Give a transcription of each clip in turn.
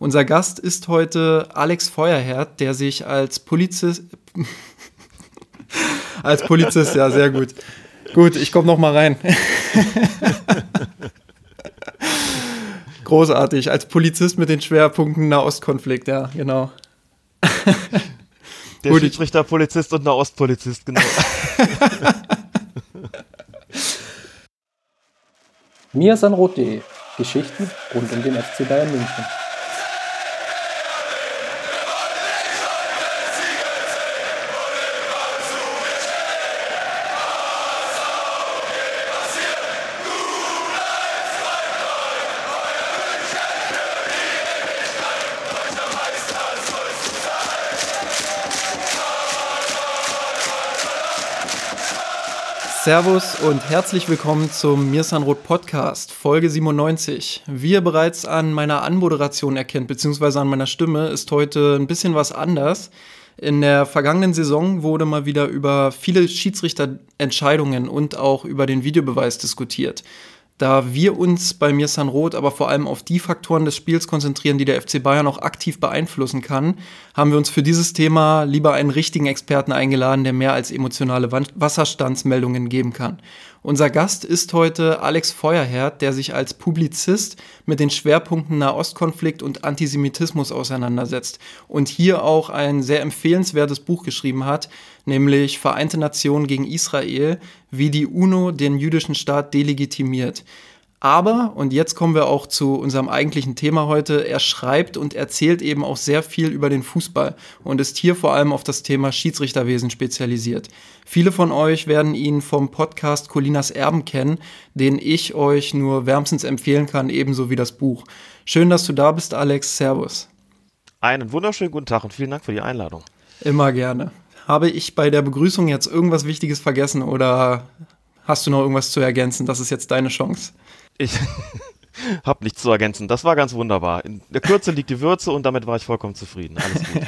Unser Gast ist heute Alex Feuerherd, der sich als Polizist. als Polizist, ja, sehr gut. Gut, ich komme noch mal rein. Großartig, als Polizist mit den Schwerpunkten Nahostkonflikt, ja, genau. Der Gut, Schiedsrichter, Polizist und Nahostpolizist, genau. Mirsanrot.de Geschichten rund um den FC Bayern München. Servus und herzlich willkommen zum Mirsanrot Podcast, Folge 97. Wie ihr bereits an meiner Anmoderation erkennt, beziehungsweise an meiner Stimme, ist heute ein bisschen was anders. In der vergangenen Saison wurde mal wieder über viele Schiedsrichterentscheidungen und auch über den Videobeweis diskutiert. Da wir uns bei mir San Roth aber vor allem auf die Faktoren des Spiels konzentrieren, die der FC Bayern auch aktiv beeinflussen kann, haben wir uns für dieses Thema lieber einen richtigen Experten eingeladen, der mehr als emotionale Wasserstandsmeldungen geben kann. Unser Gast ist heute Alex Feuerherd, der sich als Publizist mit den Schwerpunkten Nahostkonflikt und Antisemitismus auseinandersetzt und hier auch ein sehr empfehlenswertes Buch geschrieben hat, nämlich Vereinte Nationen gegen Israel, wie die UNO den jüdischen Staat delegitimiert. Aber, und jetzt kommen wir auch zu unserem eigentlichen Thema heute, er schreibt und erzählt eben auch sehr viel über den Fußball und ist hier vor allem auf das Thema Schiedsrichterwesen spezialisiert. Viele von euch werden ihn vom Podcast Colinas Erben kennen, den ich euch nur wärmstens empfehlen kann, ebenso wie das Buch. Schön, dass du da bist, Alex. Servus. Einen wunderschönen guten Tag und vielen Dank für die Einladung. Immer gerne. Habe ich bei der Begrüßung jetzt irgendwas Wichtiges vergessen oder hast du noch irgendwas zu ergänzen? Das ist jetzt deine Chance. Ich habe nichts zu ergänzen. Das war ganz wunderbar. In der Kürze liegt die Würze und damit war ich vollkommen zufrieden. Alles gut.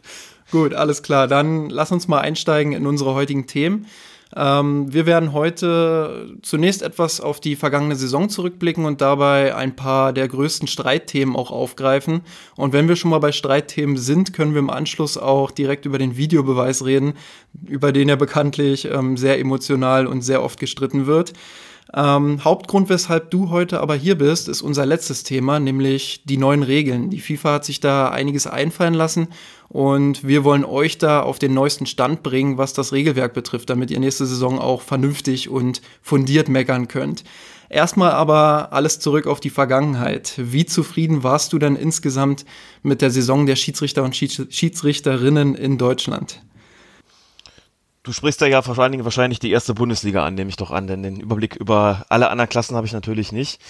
gut, alles klar. Dann lass uns mal einsteigen in unsere heutigen Themen. Ähm, wir werden heute zunächst etwas auf die vergangene Saison zurückblicken und dabei ein paar der größten Streitthemen auch aufgreifen. Und wenn wir schon mal bei Streitthemen sind, können wir im Anschluss auch direkt über den Videobeweis reden, über den ja bekanntlich ähm, sehr emotional und sehr oft gestritten wird. Ähm, Hauptgrund, weshalb du heute aber hier bist, ist unser letztes Thema, nämlich die neuen Regeln. Die FIFA hat sich da einiges einfallen lassen und wir wollen euch da auf den neuesten Stand bringen, was das Regelwerk betrifft, damit ihr nächste Saison auch vernünftig und fundiert meckern könnt. Erstmal aber alles zurück auf die Vergangenheit. Wie zufrieden warst du denn insgesamt mit der Saison der Schiedsrichter und Schiedsrichterinnen in Deutschland? Du sprichst da ja wahrscheinlich, wahrscheinlich die erste Bundesliga an, nehme ich doch an, denn den Überblick über alle anderen Klassen habe ich natürlich nicht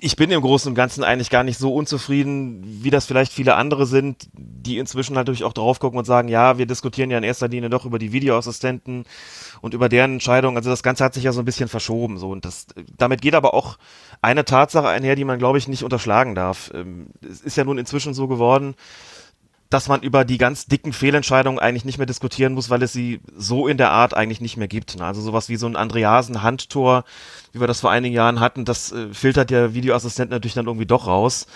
ich bin im Großen und Ganzen eigentlich gar nicht so unzufrieden, wie das vielleicht viele andere sind, die inzwischen natürlich auch drauf gucken und sagen, ja, wir diskutieren ja in erster Linie doch über die Videoassistenten und über deren Entscheidung. Also das Ganze hat sich ja so ein bisschen verschoben. So. Und das, damit geht aber auch eine Tatsache einher, die man, glaube ich, nicht unterschlagen darf. Ähm, es ist ja nun inzwischen so geworden, dass man über die ganz dicken Fehlentscheidungen eigentlich nicht mehr diskutieren muss, weil es sie so in der Art eigentlich nicht mehr gibt. Also sowas wie so ein Andreasen-Handtor, wie wir das vor einigen Jahren hatten, das äh, filtert der Videoassistent natürlich dann irgendwie doch raus.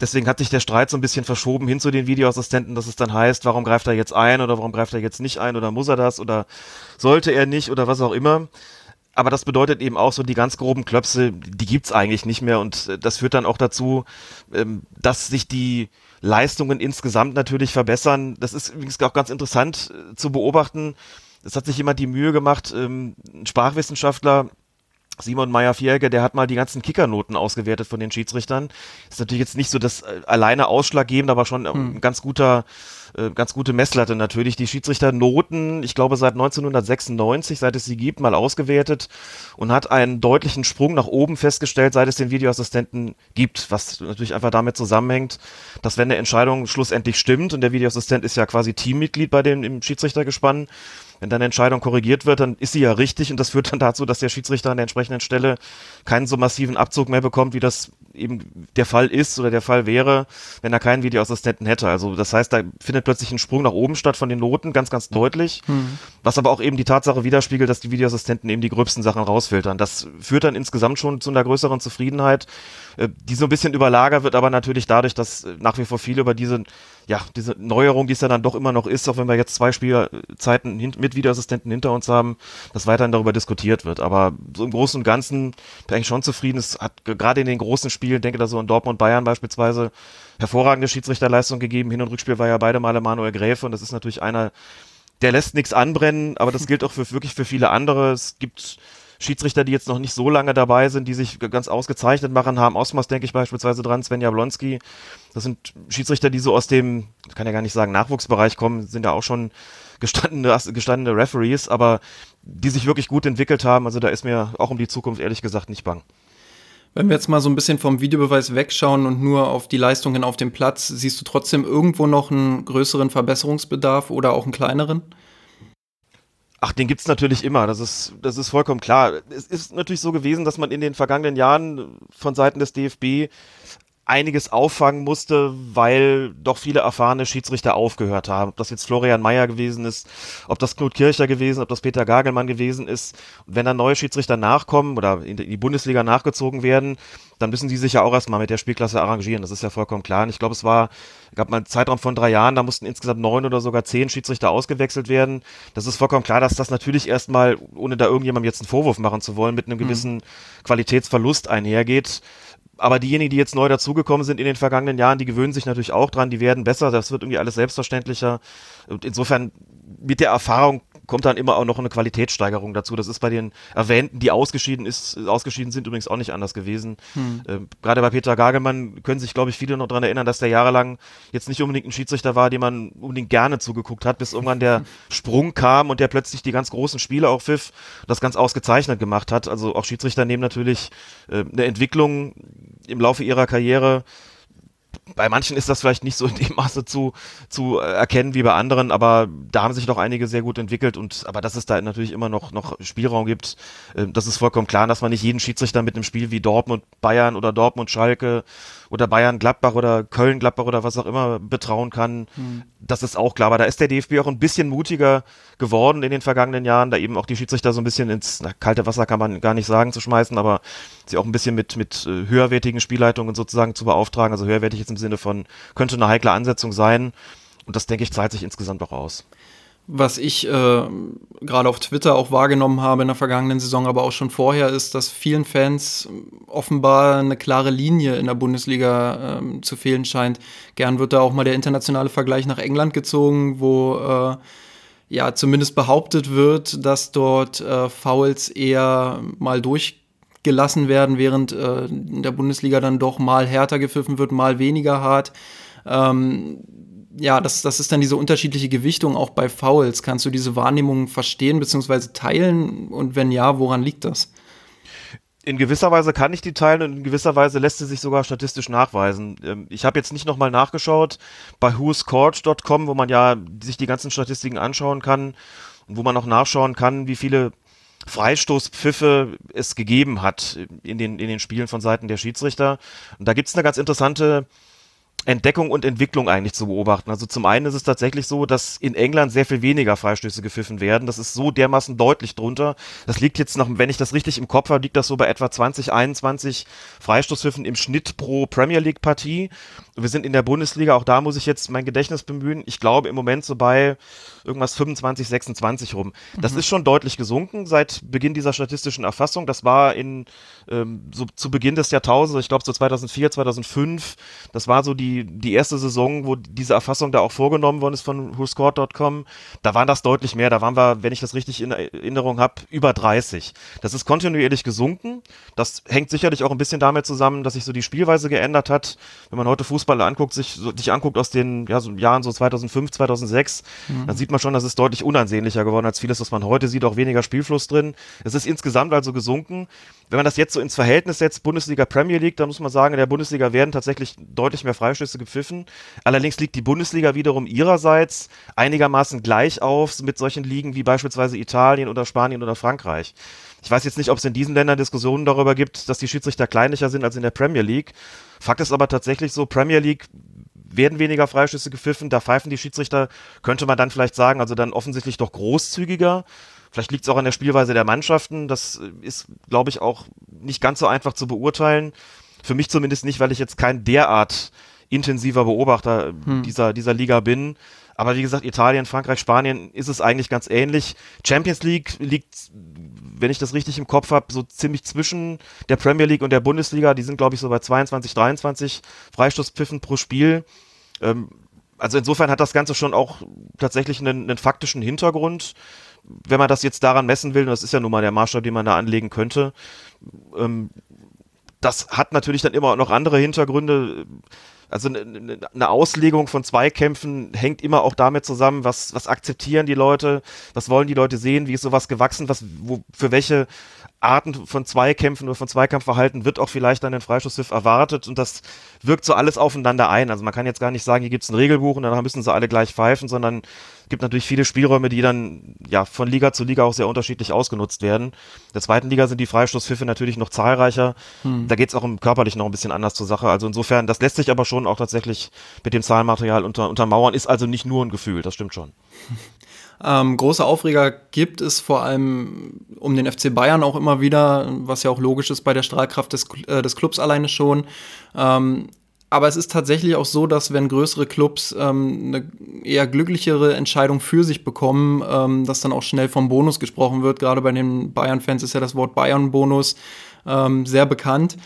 Deswegen hat sich der Streit so ein bisschen verschoben hin zu den Videoassistenten, dass es dann heißt, warum greift er jetzt ein oder warum greift er jetzt nicht ein oder muss er das oder sollte er nicht oder was auch immer. Aber das bedeutet eben auch so, die ganz groben Klöpse, die gibt's eigentlich nicht mehr und äh, das führt dann auch dazu, ähm, dass sich die Leistungen insgesamt natürlich verbessern. Das ist übrigens auch ganz interessant äh, zu beobachten. Es hat sich jemand die Mühe gemacht, ähm, ein Sprachwissenschaftler, Simon Meyer-Vierge, der hat mal die ganzen Kickernoten ausgewertet von den Schiedsrichtern. Ist natürlich jetzt nicht so das äh, alleine ausschlaggebend, aber schon hm. ein ganz guter äh, ganz gute Messlatte natürlich. Die Schiedsrichternoten, ich glaube seit 1996, seit es sie gibt, mal ausgewertet und hat einen deutlichen Sprung nach oben festgestellt, seit es den Videoassistenten gibt, was natürlich einfach damit zusammenhängt, dass wenn eine Entscheidung schlussendlich stimmt und der Videoassistent ist ja quasi Teammitglied bei dem im Schiedsrichtergespann, Wenn dann eine Entscheidung korrigiert wird, dann ist sie ja richtig und das führt dann dazu, dass der Schiedsrichter an der entsprechenden Stelle keinen so massiven Abzug mehr bekommt, wie das eben der Fall ist oder der Fall wäre, wenn er keinen Videoassistenten hätte. Also das heißt, da findet plötzlich ein Sprung nach oben statt von den Noten, ganz, ganz deutlich, mhm. was aber auch eben die Tatsache widerspiegelt, dass die Videoassistenten eben die gröbsten Sachen rausfiltern. Das führt dann insgesamt schon zu einer größeren Zufriedenheit, äh, die so ein bisschen überlagert wird, aber natürlich dadurch, dass nach wie vor viele über diese ja, diese Neuerung, die es ja dann doch immer noch ist, auch wenn wir jetzt zwei Spielzeiten mit Videoassistenten hinter uns haben, dass weiterhin darüber diskutiert wird. Aber so im Großen und Ganzen bin ich eigentlich schon zufrieden. Es hat gerade in den großen Spielen, denke da so in Dortmund, Bayern beispielsweise, hervorragende Schiedsrichterleistung gegeben. Hin- und Rückspiel war ja beide Male Manuel Gräfe und das ist natürlich einer, der lässt nichts anbrennen, aber das gilt auch für wirklich für viele andere. Es gibt Schiedsrichter, die jetzt noch nicht so lange dabei sind, die sich ganz ausgezeichnet machen, haben Osmos, denke ich beispielsweise dran, Sven Jablonski. Das sind Schiedsrichter, die so aus dem, kann ja gar nicht sagen, Nachwuchsbereich kommen, sind ja auch schon gestandene, gestandene Referees, aber die sich wirklich gut entwickelt haben. Also da ist mir auch um die Zukunft ehrlich gesagt nicht bang. Wenn wir jetzt mal so ein bisschen vom Videobeweis wegschauen und nur auf die Leistungen auf dem Platz, siehst du trotzdem irgendwo noch einen größeren Verbesserungsbedarf oder auch einen kleineren? Ach, den gibt's natürlich immer, das ist, das ist vollkommen klar. Es ist natürlich so gewesen, dass man in den vergangenen Jahren von Seiten des DFB einiges auffangen musste, weil doch viele erfahrene Schiedsrichter aufgehört haben. Ob das jetzt Florian Mayer gewesen ist, ob das Knut Kircher gewesen, ob das Peter Gagelmann gewesen ist. Und wenn dann neue Schiedsrichter nachkommen oder in die Bundesliga nachgezogen werden, dann müssen die sich ja auch erstmal mit der Spielklasse arrangieren. Das ist ja vollkommen klar. Und ich glaube, es war, gab mal einen Zeitraum von drei Jahren, da mussten insgesamt neun oder sogar zehn Schiedsrichter ausgewechselt werden. Das ist vollkommen klar, dass das natürlich erstmal, ohne da irgendjemandem jetzt einen Vorwurf machen zu wollen, mit einem mhm. gewissen mhm. Qualitätsverlust einhergeht aber diejenigen, die jetzt neu dazugekommen sind in den vergangenen Jahren, die gewöhnen sich natürlich auch dran, die werden besser, das wird irgendwie alles selbstverständlicher. Und insofern mit der Erfahrung kommt dann immer auch noch eine Qualitätssteigerung dazu. Das ist bei den Erwähnten, die ausgeschieden ist, ausgeschieden sind, übrigens auch nicht anders gewesen. Hm. Ähm, Gerade bei Peter Gagelmann können sich, glaube ich, viele noch daran erinnern, dass der jahrelang jetzt nicht unbedingt ein Schiedsrichter war, dem man unbedingt gerne zugeguckt hat, bis irgendwann der Sprung kam und der plötzlich die ganz großen Spiele auch pfiff, das ganz ausgezeichnet gemacht hat. Also auch Schiedsrichter nehmen natürlich äh, eine Entwicklung im Laufe ihrer Karriere bei manchen ist das vielleicht nicht so in dem Maße zu, zu äh, erkennen wie bei anderen, aber da haben sich doch einige sehr gut entwickelt und aber dass es da natürlich immer noch, noch Spielraum gibt, äh, das ist vollkommen klar, dass man nicht jeden Schiedsrichter mit einem Spiel wie Dortmund Bayern oder Dortmund Schalke oder Bayern Gladbach oder Köln Gladbach oder was auch immer betrauen kann. Mhm. Das ist auch klar, aber da ist der DFB auch ein bisschen mutiger geworden in den vergangenen Jahren, da eben auch die Schiedsrichter so ein bisschen ins na, kalte Wasser kann man gar nicht sagen zu schmeißen, aber sie auch ein bisschen mit, mit äh, höherwertigen Spielleitungen sozusagen zu beauftragen. Also höherwertig jetzt im Sinne von, könnte eine heikle Ansetzung sein. Und das, denke ich, zahlt sich insgesamt auch aus. Was ich äh, gerade auf Twitter auch wahrgenommen habe in der vergangenen Saison, aber auch schon vorher, ist, dass vielen Fans offenbar eine klare Linie in der Bundesliga äh, zu fehlen scheint. Gern wird da auch mal der internationale Vergleich nach England gezogen, wo äh, ja zumindest behauptet wird, dass dort äh, Fouls eher mal durchgelassen werden, während äh, in der Bundesliga dann doch mal härter gepfiffen wird, mal weniger hart. Ähm, ja, das, das ist dann diese unterschiedliche Gewichtung auch bei Fouls. Kannst du diese Wahrnehmung verstehen bzw. teilen? Und wenn ja, woran liegt das? in gewisser Weise kann ich die teilen und in gewisser Weise lässt sie sich sogar statistisch nachweisen. Ähm, ich habe jetzt nicht nochmal nachgeschaut bei whoscored.com, wo man ja sich die ganzen Statistiken anschauen kann und wo man auch nachschauen kann, wie viele Freistoßpfiffe es gegeben hat in den, in den Spielen von Seiten der Schiedsrichter. Und da gibt es eine ganz interessante Entdeckung und Entwicklung eigentlich zu beobachten. Also zum einen ist es tatsächlich so, dass in England sehr viel weniger Freistöße gepfiffen werden. Das ist so dermaßen deutlich drunter. Das liegt jetzt noch, wenn ich das richtig im Kopf habe, liegt das so bei etwa 20, 21 Freistoßpfiffen im Schnitt pro Premier League Partie. Wir sind in der Bundesliga, auch da muss ich jetzt mein Gedächtnis bemühen. Ich glaube im Moment so bei irgendwas 25, 26 rum. Das mhm. ist schon deutlich gesunken seit Beginn dieser statistischen Erfassung. Das war in ähm, so zu Beginn des Jahrtausends, ich glaube so 2004, 2005. Das war so die die erste Saison, wo diese Erfassung da auch vorgenommen worden ist von WhoScored.com. Da waren das deutlich mehr. Da waren wir, wenn ich das richtig in Erinnerung habe, über 30. Das ist kontinuierlich gesunken. Das hängt sicherlich auch ein bisschen damit zusammen, dass sich so die Spielweise geändert hat. Wenn man heute Fußball anguckt, sich, so, sich anguckt aus den ja, so Jahren so 2005, 2006, mhm. dann sieht man schon, das ist deutlich unansehnlicher geworden als vieles, was man heute sieht, auch weniger Spielfluss drin. Es ist insgesamt also gesunken. Wenn man das jetzt so ins Verhältnis setzt, Bundesliga, Premier League, dann muss man sagen, in der Bundesliga werden tatsächlich deutlich mehr Freistöße Freischüsse gepfiffen. Allerdings liegt die Bundesliga wiederum ihrerseits einigermaßen gleich auf mit solchen Ligen wie beispielsweise Italien oder Spanien oder Frankreich. Ich weiß jetzt nicht, ob es in diesen Ländern Diskussionen darüber gibt, dass die Schiedsrichter kleinlicher sind als in der Premier League. Fakt ist aber tatsächlich so, Premier League werden weniger Freischüsse gepfiffen, da pfeifen die Schiedsrichter, könnte man dann vielleicht sagen, also dann offensichtlich doch großzügiger. Vielleicht liegt es auch an der Spielweise der Mannschaften. Das ist, glaube ich, auch nicht ganz so einfach zu beurteilen. Für mich zumindest nicht, weil ich jetzt kein derart intensiver Beobachter hm. dieser, dieser Liga bin. Aber wie gesagt, Italien, Frankreich, Spanien ist es eigentlich ganz ähnlich. Champions League liegt, wenn ich das richtig im Kopf habe, so ziemlich zwischen der Premier League und der Bundesliga. Die sind, glaube ich, so bei 22, 23 Freistoßpfiffen pro Spiel. Ähm, also insofern hat das Ganze schon auch tatsächlich einen, einen faktischen Hintergrund wenn man das jetzt daran messen will, und das ist ja nun mal der Maßstab, den man da anlegen könnte, ähm, das hat natürlich dann immer noch andere Hintergründe. Also eine, eine Auslegung von Zweikämpfen hängt immer auch damit zusammen, was, was akzeptieren die Leute, was wollen die Leute sehen, wie ist sowas gewachsen, was, wo, für welche Arten von Zweikämpfen oder von Zweikampfverhalten wird auch vielleicht dann ein Freischusspfiff erwartet und das wirkt so alles aufeinander ein. Also man kann jetzt gar nicht sagen, hier gibt es ein Regelbuch und dann müssen sie alle gleich pfeifen, sondern es gibt natürlich viele Spielräume, die dann ja von Liga zu Liga auch sehr unterschiedlich ausgenutzt werden. In der zweiten Liga sind die Freistoßpfiffe natürlich noch zahlreicher. Hm. Da geht es auch im körperlich noch ein bisschen anders zur Sache. Also insofern, das lässt sich aber schon auch tatsächlich mit dem Zahlenmaterial unter, untermauern, ist also nicht nur ein Gefühl, das stimmt schon. Ähm, große Aufreger gibt es vor allem um den FC Bayern auch immer wieder, was ja auch logisch ist bei der Strahlkraft des, äh, des Clubs alleine schon. Ähm, aber es ist tatsächlich auch so, dass wenn größere Clubs ähm, eine eher glücklichere Entscheidung für sich bekommen, ähm, dass dann auch schnell vom Bonus gesprochen wird. Gerade bei den Bayern-Fans ist ja das Wort Bayern-Bonus ähm, sehr bekannt.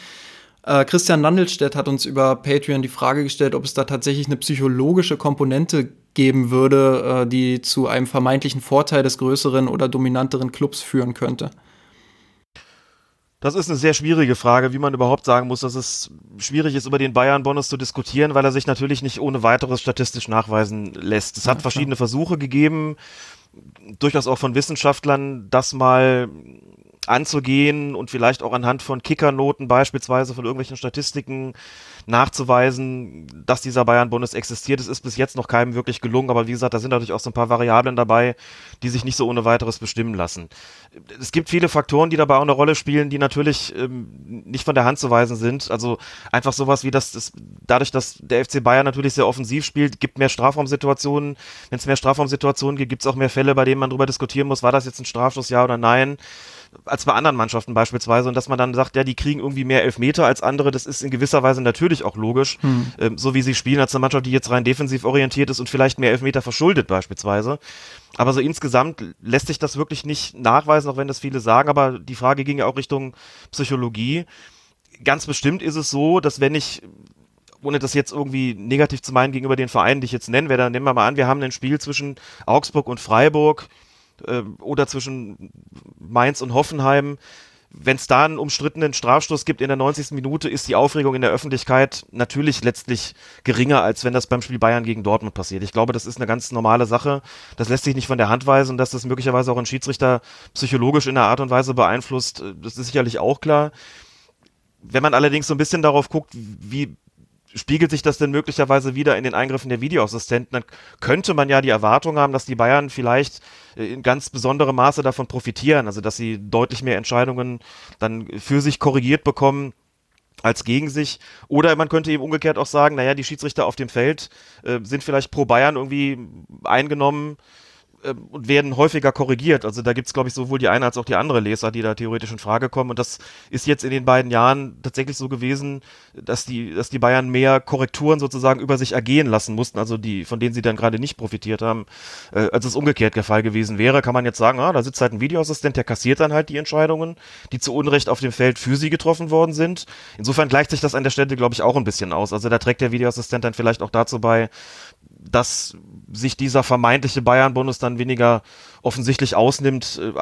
Äh, Christian Nandelstedt hat uns über Patreon die Frage gestellt, ob es da tatsächlich eine psychologische Komponente geben würde, äh, die zu einem vermeintlichen Vorteil des größeren oder dominanteren Clubs führen könnte. Das ist eine sehr schwierige Frage, wie man überhaupt sagen muss, dass es schwierig ist, über den Bayern-Bonus zu diskutieren, weil er sich natürlich nicht ohne weiteres statistisch nachweisen lässt. Es hat ja, verschiedene Versuche gegeben, durchaus auch von Wissenschaftlern, das mal anzugehen und vielleicht auch anhand von Kickernoten beispielsweise von irgendwelchen Statistiken nachzuweisen, dass dieser Bayern-Bundes existiert. Es ist bis jetzt noch keinem wirklich gelungen, aber wie gesagt, da sind natürlich auch so ein paar Variablen dabei, die sich nicht so ohne weiteres bestimmen lassen. Es gibt viele Faktoren, die dabei auch eine Rolle spielen, die natürlich ähm, nicht von der Hand zu weisen sind. Also einfach sowas wie das, das dadurch, dass der FC Bayern natürlich sehr offensiv spielt, gibt mehr Strafraumsituationen. Wenn es mehr Strafraumsituationen gibt, gibt es auch mehr Fälle, bei denen man darüber diskutieren muss, war das jetzt ein Strafschuss, ja oder nein als bei anderen Mannschaften beispielsweise und dass man dann sagt, ja, die kriegen irgendwie mehr Elfmeter als andere, das ist in gewisser Weise natürlich auch logisch, hm. ähm, so wie sie spielen als eine Mannschaft, die jetzt rein defensiv orientiert ist und vielleicht mehr Elfmeter verschuldet beispielsweise. Aber so insgesamt lässt sich das wirklich nicht nachweisen, auch wenn das viele sagen, aber die Frage ging ja auch Richtung Psychologie. Ganz bestimmt ist es so, dass wenn ich ohne das jetzt irgendwie negativ zu meinen gegenüber den Vereinen, die ich jetzt nennen werde, dann nehmen wir mal an, wir haben ein Spiel zwischen Augsburg und Freiburg oder zwischen Mainz und Hoffenheim. Wenn es da einen umstrittenen Strafstoß gibt in der 90. Minute, ist die Aufregung in der Öffentlichkeit natürlich letztlich geringer, als wenn das beim Spiel Bayern gegen Dortmund passiert. Ich glaube, das ist eine ganz normale Sache. Das lässt sich nicht von der Hand weisen, dass das möglicherweise auch ein Schiedsrichter psychologisch in der Art und Weise beeinflusst. Das ist sicherlich auch klar. Wenn man allerdings so ein bisschen darauf guckt, wie spiegelt sich das denn möglicherweise wieder in den Eingriffen der Videoassistenten, dann könnte man ja die Erwartung haben, dass die Bayern vielleicht in ganz besonderem Maße davon profitieren, also dass sie deutlich mehr Entscheidungen dann für sich korrigiert bekommen als gegen sich. Oder man könnte eben umgekehrt auch sagen, naja, die Schiedsrichter auf dem Feld äh, sind vielleicht pro Bayern irgendwie eingenommen äh, und werden häufiger korrigiert. Also da gibt es, glaube ich, sowohl die eine als auch die andere Leser, die da theoretisch in Frage kommen. Und das ist jetzt in den beiden Jahren tatsächlich so gewesen, dass die, dass die Bayern mehr Korrekturen sozusagen über sich ergehen lassen mussten, also die, von denen sie dann gerade nicht profitiert haben, äh, als es umgekehrt der Fall gewesen wäre, kann man jetzt sagen, ah, da sitzt halt ein Videoassistent, der kassiert dann halt die Entscheidungen, die zu Unrecht auf dem Feld für sie getroffen worden sind. Insofern gleicht sich das an der Stelle, glaube ich, auch ein bisschen aus. Also da trägt der Videoassistent dann vielleicht auch dazu bei, dass sich dieser vermeintliche Bayern-Bonus dann weniger offensichtlich ausnimmt, äh,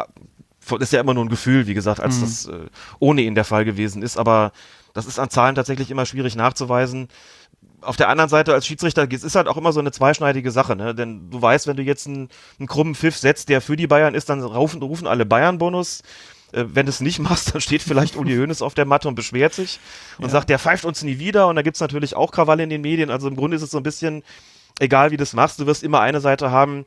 ist ja immer nur ein Gefühl, wie gesagt, als mhm. das äh, ohne ihn der Fall gewesen ist. Aber das ist an Zahlen tatsächlich immer schwierig nachzuweisen. Auf der anderen Seite als Schiedsrichter es ist halt auch immer so eine zweischneidige Sache, ne? Denn du weißt, wenn du jetzt einen, einen krummen Pfiff setzt, der für die Bayern ist, dann rufen, rufen alle Bayern-Bonus Äh, wenn du es nicht machst, dann steht vielleicht Uli Hoeneß auf der Matte und beschwert sich und ja. sagt, der pfeift uns nie wieder. Und da gibt es natürlich auch Krawalle in den Medien. Also im Grunde ist es so ein bisschen, egal wie du es machst, du wirst immer eine Seite haben,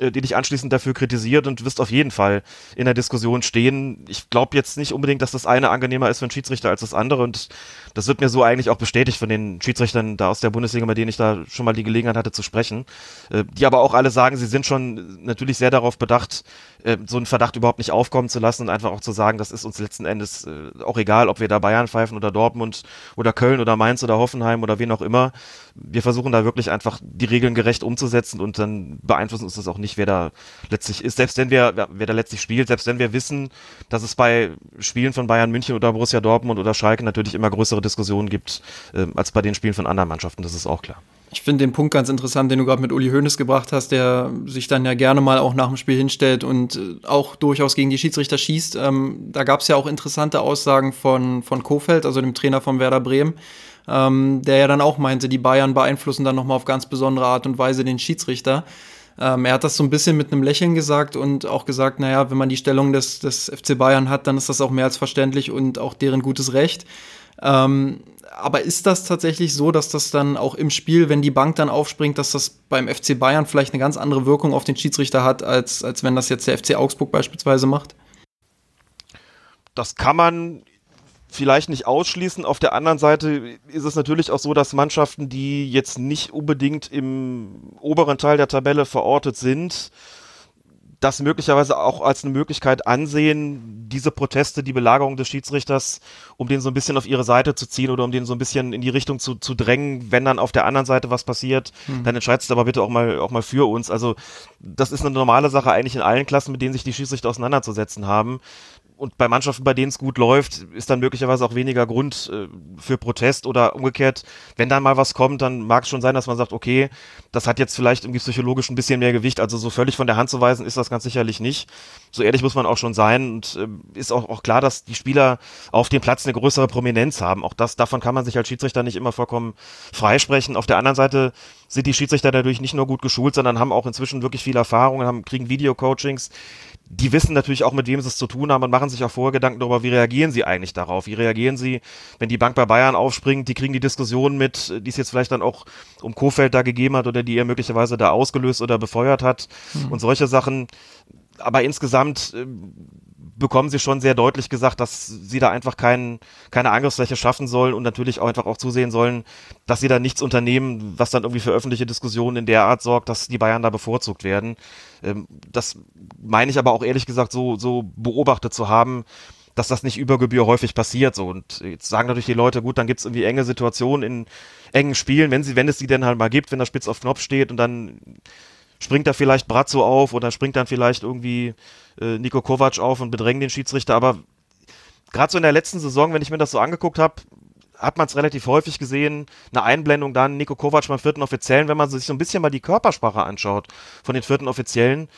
äh, die dich anschließend dafür kritisiert und wirst auf jeden Fall in der Diskussion stehen. Ich glaube jetzt nicht unbedingt, dass das eine angenehmer ist für einen Schiedsrichter als das andere und das wird mir so eigentlich auch bestätigt von den Schiedsrichtern da aus der Bundesliga, mit denen ich da schon mal die Gelegenheit hatte zu sprechen, äh, die aber auch alle sagen, sie sind schon natürlich sehr darauf bedacht, äh, so einen Verdacht überhaupt nicht aufkommen zu lassen und einfach auch zu sagen, das ist uns letzten Endes äh, auch egal, ob wir da Bayern pfeifen oder Dortmund oder Köln oder Mainz oder Hoffenheim oder wen auch immer. Wir versuchen da wirklich einfach die Regeln gerecht umzusetzen und dann beeinflussen uns das auch nicht, wer da letztlich ist. Selbst wenn wir, wer da letztlich spielt, selbst wenn wir wissen, dass es bei Spielen von Bayern München oder Borussia Dortmund oder Schalke natürlich immer größere Diskussionen gibt, äh, als bei den Spielen von anderen Mannschaften, das ist auch klar. Ich finde den Punkt ganz interessant, den du gerade mit Uli Hoeneß gebracht hast, der sich dann ja gerne mal auch nach dem Spiel hinstellt und äh, auch durchaus gegen die Schiedsrichter schießt. Ähm, da gab es ja auch interessante Aussagen von, von Kofeld, also dem Trainer von Werder Bremen, ähm, der ja dann auch meinte, die Bayern beeinflussen dann nochmal auf ganz besondere Art und Weise den Schiedsrichter. Ähm, er hat das so ein bisschen mit einem Lächeln gesagt und auch gesagt, naja, wenn man die Stellung des, des FC Bayern hat, dann ist das auch mehr als verständlich und auch deren gutes Recht. Ähm, aber ist das tatsächlich so, dass das dann auch im Spiel, wenn die Bank dann aufspringt, dass das beim FC Bayern vielleicht eine ganz andere Wirkung auf den Schiedsrichter hat, als, als wenn das jetzt der FC Augsburg beispielsweise macht? Das kann man vielleicht nicht ausschließen. Auf der anderen Seite ist es natürlich auch so, dass Mannschaften, die jetzt nicht unbedingt im oberen Teil der Tabelle verortet sind, das möglicherweise auch als eine Möglichkeit ansehen, diese Proteste, die Belagerung des Schiedsrichters, um den so ein bisschen auf ihre Seite zu ziehen oder um den so ein bisschen in die Richtung zu, zu drängen, wenn dann auf der anderen Seite was passiert, mhm. dann entscheidest du aber bitte auch mal, auch mal für uns. Also das ist eine normale Sache eigentlich in allen Klassen, mit denen sich die Schiedsrichter auseinanderzusetzen haben und bei Mannschaften, bei denen es gut läuft, ist dann möglicherweise auch weniger Grund äh, für Protest oder umgekehrt, wenn dann mal was kommt, dann mag es schon sein, dass man sagt, okay, das hat jetzt vielleicht irgendwie psychologisch ein bisschen mehr Gewicht, also so völlig von der Hand zu weisen ist das ganz sicherlich nicht. So ehrlich muss man auch schon sein und äh, ist auch, auch klar, dass die Spieler auf dem Platz eine größere Prominenz haben. Auch das, davon kann man sich als Schiedsrichter nicht immer vollkommen freisprechen. Auf der anderen Seite sind die Schiedsrichter dadurch nicht nur gut geschult, sondern haben auch inzwischen wirklich viel Erfahrung, haben, kriegen Videocoachings, die wissen natürlich auch, mit wem sie es zu tun haben und machen sich auch vorher Gedanken darüber, wie reagieren sie eigentlich darauf? Wie reagieren sie, wenn die Bank bei Bayern aufspringt? Die kriegen die Diskussion mit, die es jetzt vielleicht dann auch um Kofeld da gegeben hat oder die er möglicherweise da ausgelöst oder befeuert hat mhm. und solche Sachen. Aber insgesamt äh, bekommen sie schon sehr deutlich gesagt, dass sie da einfach kein, keine Angriffsfläche schaffen sollen und natürlich auch einfach auch zusehen sollen, dass sie da nichts unternehmen, was dann irgendwie für öffentliche Diskussionen in der Art sorgt, dass die Bayern da bevorzugt werden. Ähm, das meine ich aber auch ehrlich gesagt so, so beobachtet zu haben, dass das nicht über Gebühr häufig passiert. So. Und jetzt sagen natürlich die Leute, gut, dann gibt es irgendwie enge Situationen in engen Spielen, wenn sie, wenn es sie denn halt mal gibt, wenn der Spitz auf Knopf steht und dann springt da vielleicht Brazzo auf oder springt dann vielleicht irgendwie äh, Nico Kovac auf und bedrängt den Schiedsrichter. Aber gerade so in der letzten Saison, wenn ich mir das so angeguckt habe, hat man es relativ häufig gesehen, eine Einblendung dann Nico Kovac beim vierten Offiziellen, wenn man sich so ein bisschen mal die Körpersprache anschaut von den vierten Offiziellen,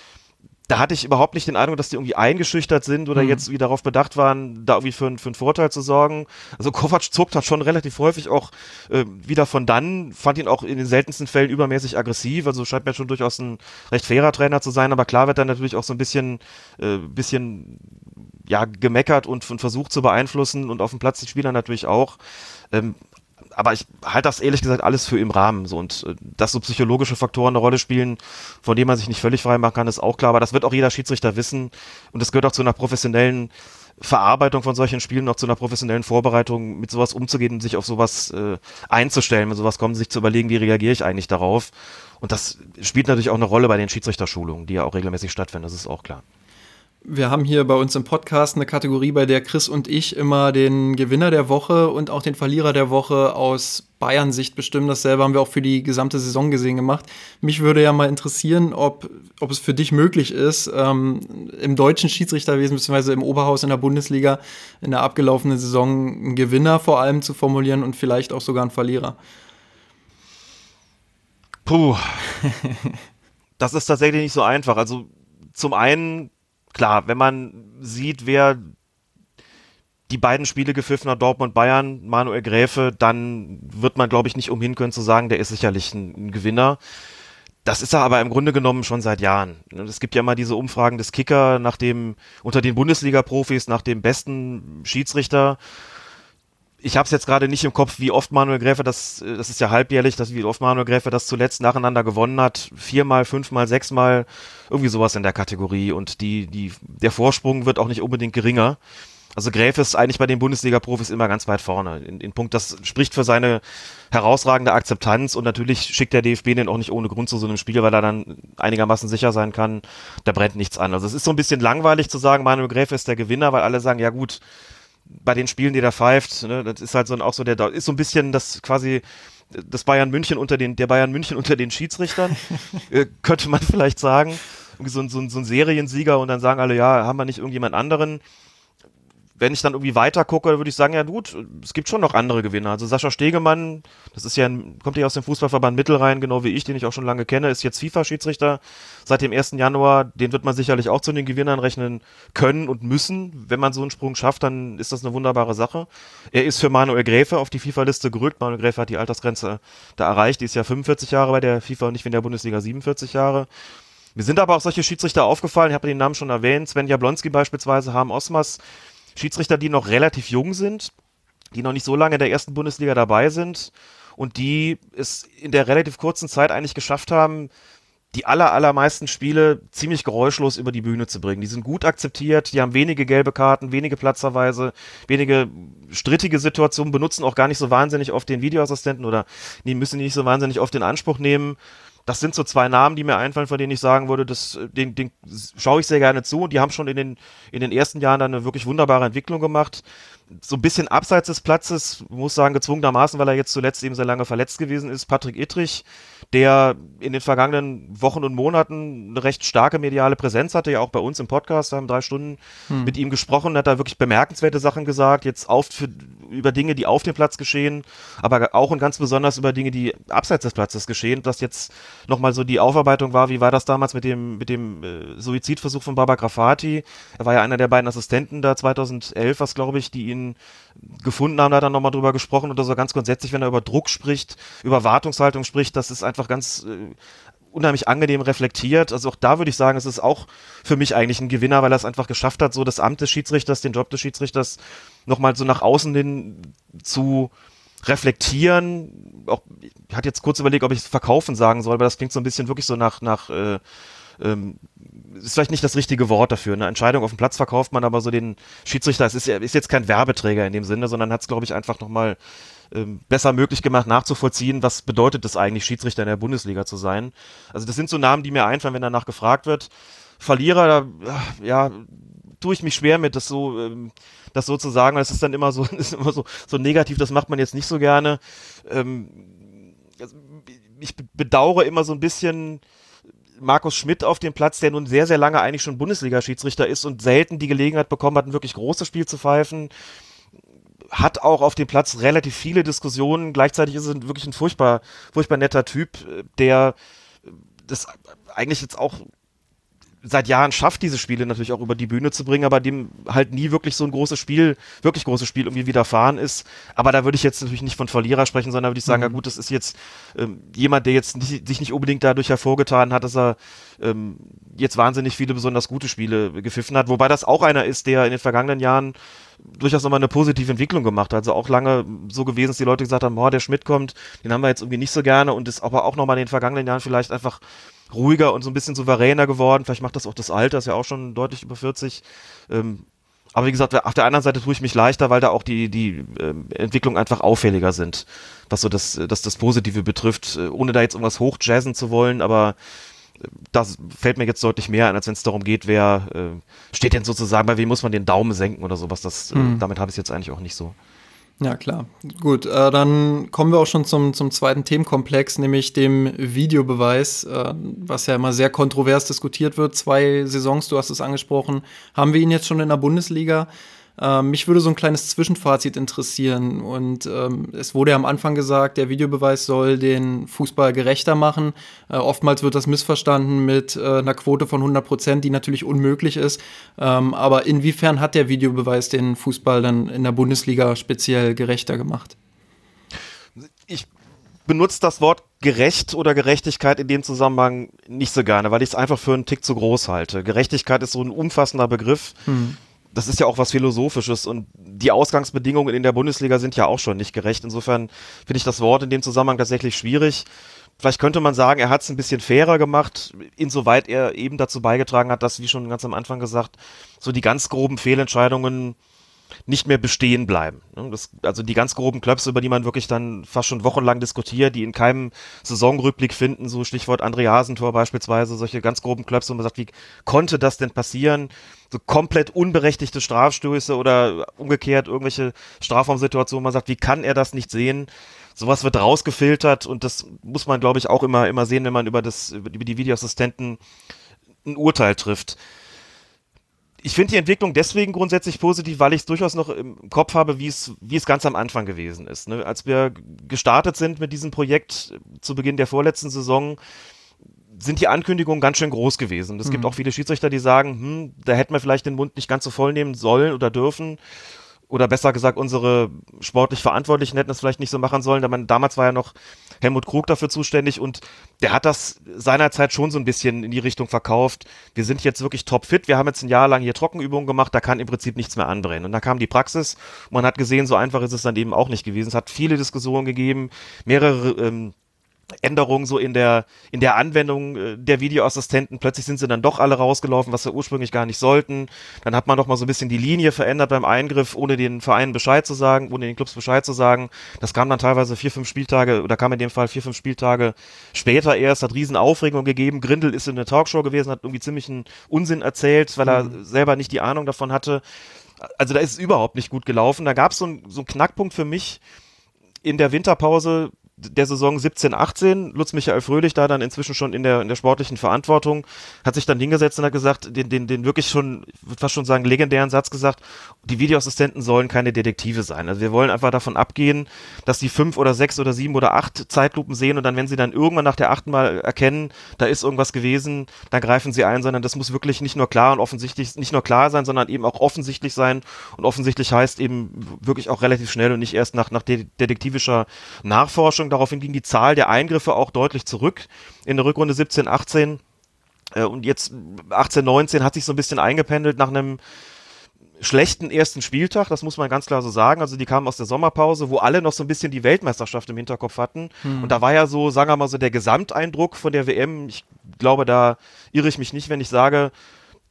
da hatte ich überhaupt nicht den Eindruck, dass die irgendwie eingeschüchtert sind oder mhm. jetzt wie darauf bedacht waren, da irgendwie für, für einen Vorteil zu sorgen. Also Kovac zuckt hat schon relativ häufig auch äh, wieder von dann, fand ihn auch in den seltensten Fällen übermäßig aggressiv, also scheint mir schon durchaus ein recht fairer Trainer zu sein, aber klar wird dann natürlich auch so ein bisschen, äh, bisschen ja, gemeckert und, und versucht zu beeinflussen und auf dem Platz die Spieler natürlich auch. Ähm, aber ich halte das ehrlich gesagt alles für im Rahmen. So. Und äh, dass so psychologische Faktoren eine Rolle spielen, von denen man sich nicht völlig frei machen kann, ist auch klar. Aber das wird auch jeder Schiedsrichter wissen. Und das gehört auch zu einer professionellen Verarbeitung von solchen Spielen, auch zu einer professionellen Vorbereitung, mit sowas umzugehen und sich auf sowas äh, einzustellen, mit sowas kommen, sich zu überlegen, wie reagiere ich eigentlich darauf. Und das spielt natürlich auch eine Rolle bei den Schiedsrichterschulungen, die ja auch regelmäßig stattfinden, das ist auch klar. Wir haben hier bei uns im Podcast eine Kategorie, bei der Chris und ich immer den Gewinner der Woche und auch den Verlierer der Woche aus Bayern-Sicht bestimmen. Dasselbe haben wir auch für die gesamte Saison gesehen gemacht. Mich würde ja mal interessieren, ob, ob es für dich möglich ist, ähm, im deutschen Schiedsrichterwesen bzw. im Oberhaus in der Bundesliga in der abgelaufenen Saison einen Gewinner vor allem zu formulieren und vielleicht auch sogar einen Verlierer. Puh. das ist tatsächlich nicht so einfach. Also zum einen klar, wenn man sieht, wer die beiden Spiele gepfiffen hat, Dortmund Bayern, Manuel Gräfe, dann wird man, glaube ich, nicht umhin können zu sagen, der ist sicherlich ein, ein Gewinner. Das ist er aber im Grunde genommen schon seit Jahren. Es gibt ja immer diese Umfragen des Kicker nach dem, unter den Bundesliga-Profis nach dem besten Schiedsrichter. Ich habe es jetzt gerade nicht im Kopf, wie oft Manuel Gräfe das, das ist ja halbjährlich, dass wie oft Manuel Gräfe das zuletzt nacheinander gewonnen hat. Viermal, fünfmal, sechsmal, irgendwie sowas in der Kategorie. Und die, die, der Vorsprung wird auch nicht unbedingt geringer. Also Gräfe ist eigentlich bei den Bundesliga-Profis immer ganz weit vorne. In, in Punkt, das spricht für seine herausragende Akzeptanz und natürlich schickt der DFB den auch nicht ohne Grund zu so einem Spiel, weil er dann einigermaßen sicher sein kann, da brennt nichts an. Also es ist so ein bisschen langweilig zu sagen, Manuel Gräfe ist der Gewinner, weil alle sagen, ja gut, bei den Spielen, die der pfeift, ne, das ist halt so auch so der, ist so ein bisschen das quasi das Bayern München unter den, der Bayern München unter den Schiedsrichtern, äh, könnte man vielleicht sagen. So, so, so ein Seriensieger und dann sagen alle, ja, haben wir nicht irgendjemand anderen? Wenn ich dann irgendwie weiter gucke, würde ich sagen, ja gut, es gibt schon noch andere Gewinner. Also Sascha Stegemann, das ist ja ein, kommt ja aus dem Fußballverband Mittelrhein, genau wie ich, den ich auch schon lange kenne, ist jetzt FIFA-Schiedsrichter seit dem 1. Januar. Den wird man sicherlich auch zu den Gewinnern rechnen können und müssen. Wenn man so einen Sprung schafft, dann ist das eine wunderbare Sache. Er ist für Manuel Gräfe auf die FIFA-Liste gerückt. Manuel Gräfe hat die Altersgrenze da erreicht. Die ist ja 45 Jahre bei der FIFA und nicht wie in der Bundesliga 47 Jahre. Wir sind aber auch solche Schiedsrichter aufgefallen, ich habe den Namen schon erwähnt, Sven Jablonski beispielsweise, Harm Osmas, Schiedsrichter, die noch relativ jung sind, die noch nicht so lange in der ersten Bundesliga dabei sind und die es in der relativ kurzen Zeit eigentlich geschafft haben, die aller, allermeisten Spiele ziemlich geräuschlos über die Bühne zu bringen. Die sind gut akzeptiert, die haben wenige gelbe Karten, wenige Platzverweise, wenige strittige Situationen, benutzen auch gar nicht so wahnsinnig oft den Videoassistenten oder die müssen nicht so wahnsinnig oft in Anspruch nehmen. Das sind so zwei Namen, die mir einfallen, von denen ich sagen würde, das, den, den schaue ich sehr gerne zu und die haben schon in den, in den ersten Jahren dann eine wirklich wunderbare Entwicklung gemacht so ein bisschen abseits des Platzes, muss sagen, gezwungenermaßen, weil er jetzt zuletzt eben sehr lange verletzt gewesen ist, Patrick Ittrich, der in den vergangenen Wochen und Monaten eine recht starke mediale Präsenz hatte, ja auch bei uns im Podcast, wir haben drei Stunden hm. mit ihm gesprochen, hat da wirklich bemerkenswerte Sachen gesagt, jetzt auf für, über Dinge, die auf dem Platz geschehen, aber auch und ganz besonders über Dinge, die abseits des Platzes geschehen, dass jetzt nochmal so die Aufarbeitung war, wie war das damals mit dem, mit dem äh, Suizidversuch von Baba Grafati, er war ja einer der beiden Assistenten da 2011, was glaube ich, die ihn gefunden haben, da hat er nochmal drüber gesprochen oder so ganz grundsätzlich, wenn er über Druck spricht, über Wartungshaltung spricht, das ist einfach ganz äh, unheimlich angenehm reflektiert. Also auch da würde ich sagen, es ist auch für mich eigentlich ein Gewinner, weil er es einfach geschafft hat, so das Amt des Schiedsrichters, den Job des Schiedsrichters nochmal so nach außen hin zu reflektieren. Auch, hatte jetzt kurz überlegt, ob ich verkaufen sagen soll, aber das klingt so ein bisschen wirklich so nach, nach äh, ähm, ist vielleicht nicht das richtige Wort dafür. Eine Entscheidung auf dem Platz verkauft man aber so den Schiedsrichter. Es ist, ist jetzt kein Werbeträger in dem Sinne, sondern hat es, glaube ich, einfach nochmal ähm, besser möglich gemacht, nachzuvollziehen, was bedeutet es eigentlich, Schiedsrichter in der Bundesliga zu sein. Also das sind so Namen, die mir einfallen, wenn danach gefragt wird. Verlierer, da, ja, tue ich mich schwer mit, das so, ähm, das so zu sagen, weil es ist dann immer so, ist immer so, so negativ, das macht man jetzt nicht so gerne. Ähm, ich bedauere immer so ein bisschen, Markus Schmidt auf dem Platz, der nun sehr, sehr lange eigentlich schon Bundesliga-Schiedsrichter ist und selten die Gelegenheit bekommen hat, ein wirklich großes Spiel zu pfeifen. Hat auch auf dem Platz relativ viele Diskussionen. Gleichzeitig ist er wirklich ein furchtbar, furchtbar netter Typ, der das eigentlich jetzt auch seit Jahren schafft, diese Spiele natürlich auch über die Bühne zu bringen, aber dem halt nie wirklich so ein großes Spiel, wirklich großes Spiel irgendwie widerfahren ist. Aber da würde ich jetzt natürlich nicht von Verlierer sprechen, sondern würde ich sagen, mhm. ja gut, das ist jetzt ähm, jemand, der jetzt nicht, sich nicht unbedingt dadurch hervorgetan hat, dass er ähm, jetzt wahnsinnig viele besonders gute Spiele gepfiffen hat, wobei das auch einer ist, der in den vergangenen Jahren durchaus nochmal eine positive Entwicklung gemacht hat. Also auch lange so gewesen, dass die Leute gesagt haben, oh, der Schmidt kommt, den haben wir jetzt irgendwie nicht so gerne und ist aber auch nochmal in den vergangenen Jahren vielleicht einfach ruhiger und so ein bisschen souveräner geworden. Vielleicht macht das auch das Alter, ist ja auch schon deutlich über 40. Ähm, aber wie gesagt, auf der anderen Seite tue ich mich leichter, weil da auch die, die ähm, Entwicklungen einfach auffälliger sind, was so das, das, das Positive betrifft, äh, ohne da jetzt irgendwas hochjazzen zu wollen, aber äh, das fällt mir jetzt deutlich mehr an, als wenn es darum geht, wer äh, steht denn sozusagen, bei wem muss man den Daumen senken oder sowas. Das, mhm. äh, damit habe ich es jetzt eigentlich auch nicht so. Ja, klar. Gut, äh, dann kommen wir auch schon zum, zum zweiten Themenkomplex, nämlich dem Videobeweis, äh, was ja immer sehr kontrovers diskutiert wird. Zwei Saisons, du hast es angesprochen, haben wir ihn jetzt schon in der Bundesliga. Ähm, mich würde so ein kleines Zwischenfazit interessieren. Und ähm, es wurde ja am Anfang gesagt, der Videobeweis soll den Fußball gerechter machen. Äh, oftmals wird das missverstanden mit äh, einer Quote von 100 Prozent, die natürlich unmöglich ist. Ähm, aber inwiefern hat der Videobeweis den Fußball dann in der Bundesliga speziell gerechter gemacht? Ich benutze das Wort gerecht oder Gerechtigkeit in dem Zusammenhang nicht so gerne, weil ich es einfach für einen Tick zu groß halte. Gerechtigkeit ist so ein umfassender Begriff. Hm. Das ist ja auch was Philosophisches und die Ausgangsbedingungen in der Bundesliga sind ja auch schon nicht gerecht. Insofern finde ich das Wort in dem Zusammenhang tatsächlich schwierig. Vielleicht könnte man sagen, er hat es ein bisschen fairer gemacht, insoweit er eben dazu beigetragen hat, dass, wie schon ganz am Anfang gesagt, so die ganz groben Fehlentscheidungen nicht mehr bestehen bleiben. Ne? Das, also die ganz groben Klöpse, über die man wirklich dann fast schon wochenlang diskutiert, die in keinem Saisonrückblick finden, so Stichwort Andreasentor beispielsweise, solche ganz groben Klöpse, wo man sagt, wie konnte das denn passieren? So komplett unberechtigte Strafstöße oder umgekehrt irgendwelche Strafraumsituationen, wo man sagt, wie kann er das nicht sehen? Sowas wird rausgefiltert und das muss man, glaube ich, auch immer, immer sehen, wenn man über das, über die Videoassistenten ein Urteil trifft ich finde die Entwicklung deswegen grundsätzlich positiv, weil ich es durchaus noch im Kopf habe, wie es, wie es ganz am Anfang gewesen ist. Ne? Als wir gestartet sind mit diesem Projekt zu Beginn der vorletzten Saison, sind die Ankündigungen ganz schön groß gewesen. Es mhm. gibt auch viele Schiedsrichter, die sagen, hm, da hätten wir vielleicht den Mund nicht ganz so voll nehmen sollen oder dürfen oder besser gesagt, unsere sportlich Verantwortlichen hätten es vielleicht nicht so machen sollen. Da man, damals war ja noch Helmut Krug dafür zuständig und der hat das seinerzeit schon so ein bisschen in die Richtung verkauft. Wir sind jetzt wirklich topfit. Wir haben jetzt ein Jahr lang hier Trockenübungen gemacht. Da kann im Prinzip nichts mehr anbrennen. Und dann kam die Praxis. Man hat gesehen, so einfach ist es dann eben auch nicht gewesen. Es hat viele Diskussionen gegeben, mehrere ähm, Änderungen so in der, in der Anwendung äh, der Videoassistenten. Plötzlich sind sie dann doch alle rausgelaufen, was sie ursprünglich gar nicht sollten. Dann hat man doch mal so ein bisschen die Linie verändert beim Eingriff, ohne den Vereinen Bescheid zu sagen, ohne den Clubs Bescheid zu sagen. Das kam dann teilweise vier, fünf Spieltage, oder kam in dem Fall vier, fünf Spieltage später erst, hat riesen Aufregung gegeben. Grindel ist in der Talkshow gewesen, hat irgendwie ziemlichen Unsinn erzählt, weil er mhm. selber nicht die Ahnung davon hatte. Also da ist es überhaupt nicht gut gelaufen. Da gab es so, ein, so einen Knackpunkt für mich in der Winterpause, der Saison 17, 18, Lutz Michael Fröhlich da dann inzwischen schon in der, in der sportlichen Verantwortung, hat sich dann hingesetzt und hat gesagt, den, den, den wirklich schon, würde fast schon sagen, legendären Satz gesagt, die Videoassistenten sollen keine Detektive sein. Also wir wollen einfach davon abgehen, dass die fünf oder sechs oder sieben oder acht Zeitlupen sehen und dann, wenn sie dann irgendwann nach der achten Mal erkennen, da ist irgendwas gewesen, dann greifen sie ein, sondern das muss wirklich nicht nur klar und offensichtlich, nicht nur klar sein, sondern eben auch offensichtlich sein und offensichtlich heißt eben wirklich auch relativ schnell und nicht erst nach, nach detektivischer Nachforschung Überraschung. Daraufhin ging die Zahl der Eingriffe auch deutlich zurück in der Rückrunde 17, 18. Äh, und jetzt 18, 19 hat sich so ein bisschen eingependelt nach einem schlechten ersten Spieltag, das muss man ganz klar so sagen. Also die kamen aus der Sommerpause, wo alle noch so ein bisschen die Weltmeisterschaft im Hinterkopf hatten. Hm. Und da war ja so, sagen wir mal so, der Gesamteindruck von der WM. Ich glaube, da irre ich mich nicht, wenn ich sage,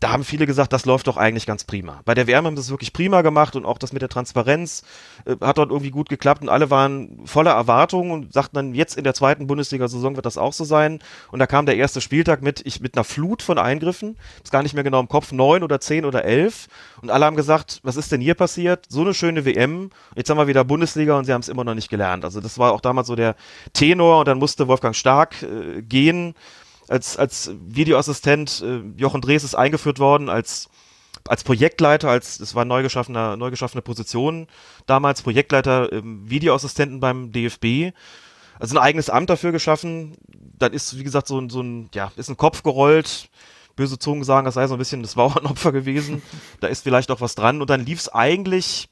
da haben viele gesagt, das läuft doch eigentlich ganz prima. Bei der WM haben sie es wirklich prima gemacht und auch das mit der Transparenz äh, hat dort irgendwie gut geklappt und alle waren voller Erwartungen und sagten dann, jetzt in der zweiten Bundesliga-Saison wird das auch so sein. Und da kam der erste Spieltag mit, ich, mit einer Flut von Eingriffen, ist gar nicht mehr genau im Kopf, neun oder zehn oder elf. Und alle haben gesagt, was ist denn hier passiert? So eine schöne WM. Jetzt haben wir wieder Bundesliga und sie haben es immer noch nicht gelernt. Also das war auch damals so der Tenor und dann musste Wolfgang Stark äh, gehen als, als Videoassistent. Äh, Jochen Drees ist eingeführt worden als, als Projektleiter, als, das war neu geschaffene, neu geschaffene Position damals, Projektleiter ähm, Videoassistenten beim DFB. Also ein eigenes Amt dafür geschaffen. Dann ist, wie gesagt, so, ein so ein, ja, ist ein Kopf gerollt. Böse Zungen sagen, das sei so ein bisschen das Bauernopfer gewesen. da ist vielleicht auch was dran. Und dann lief es eigentlich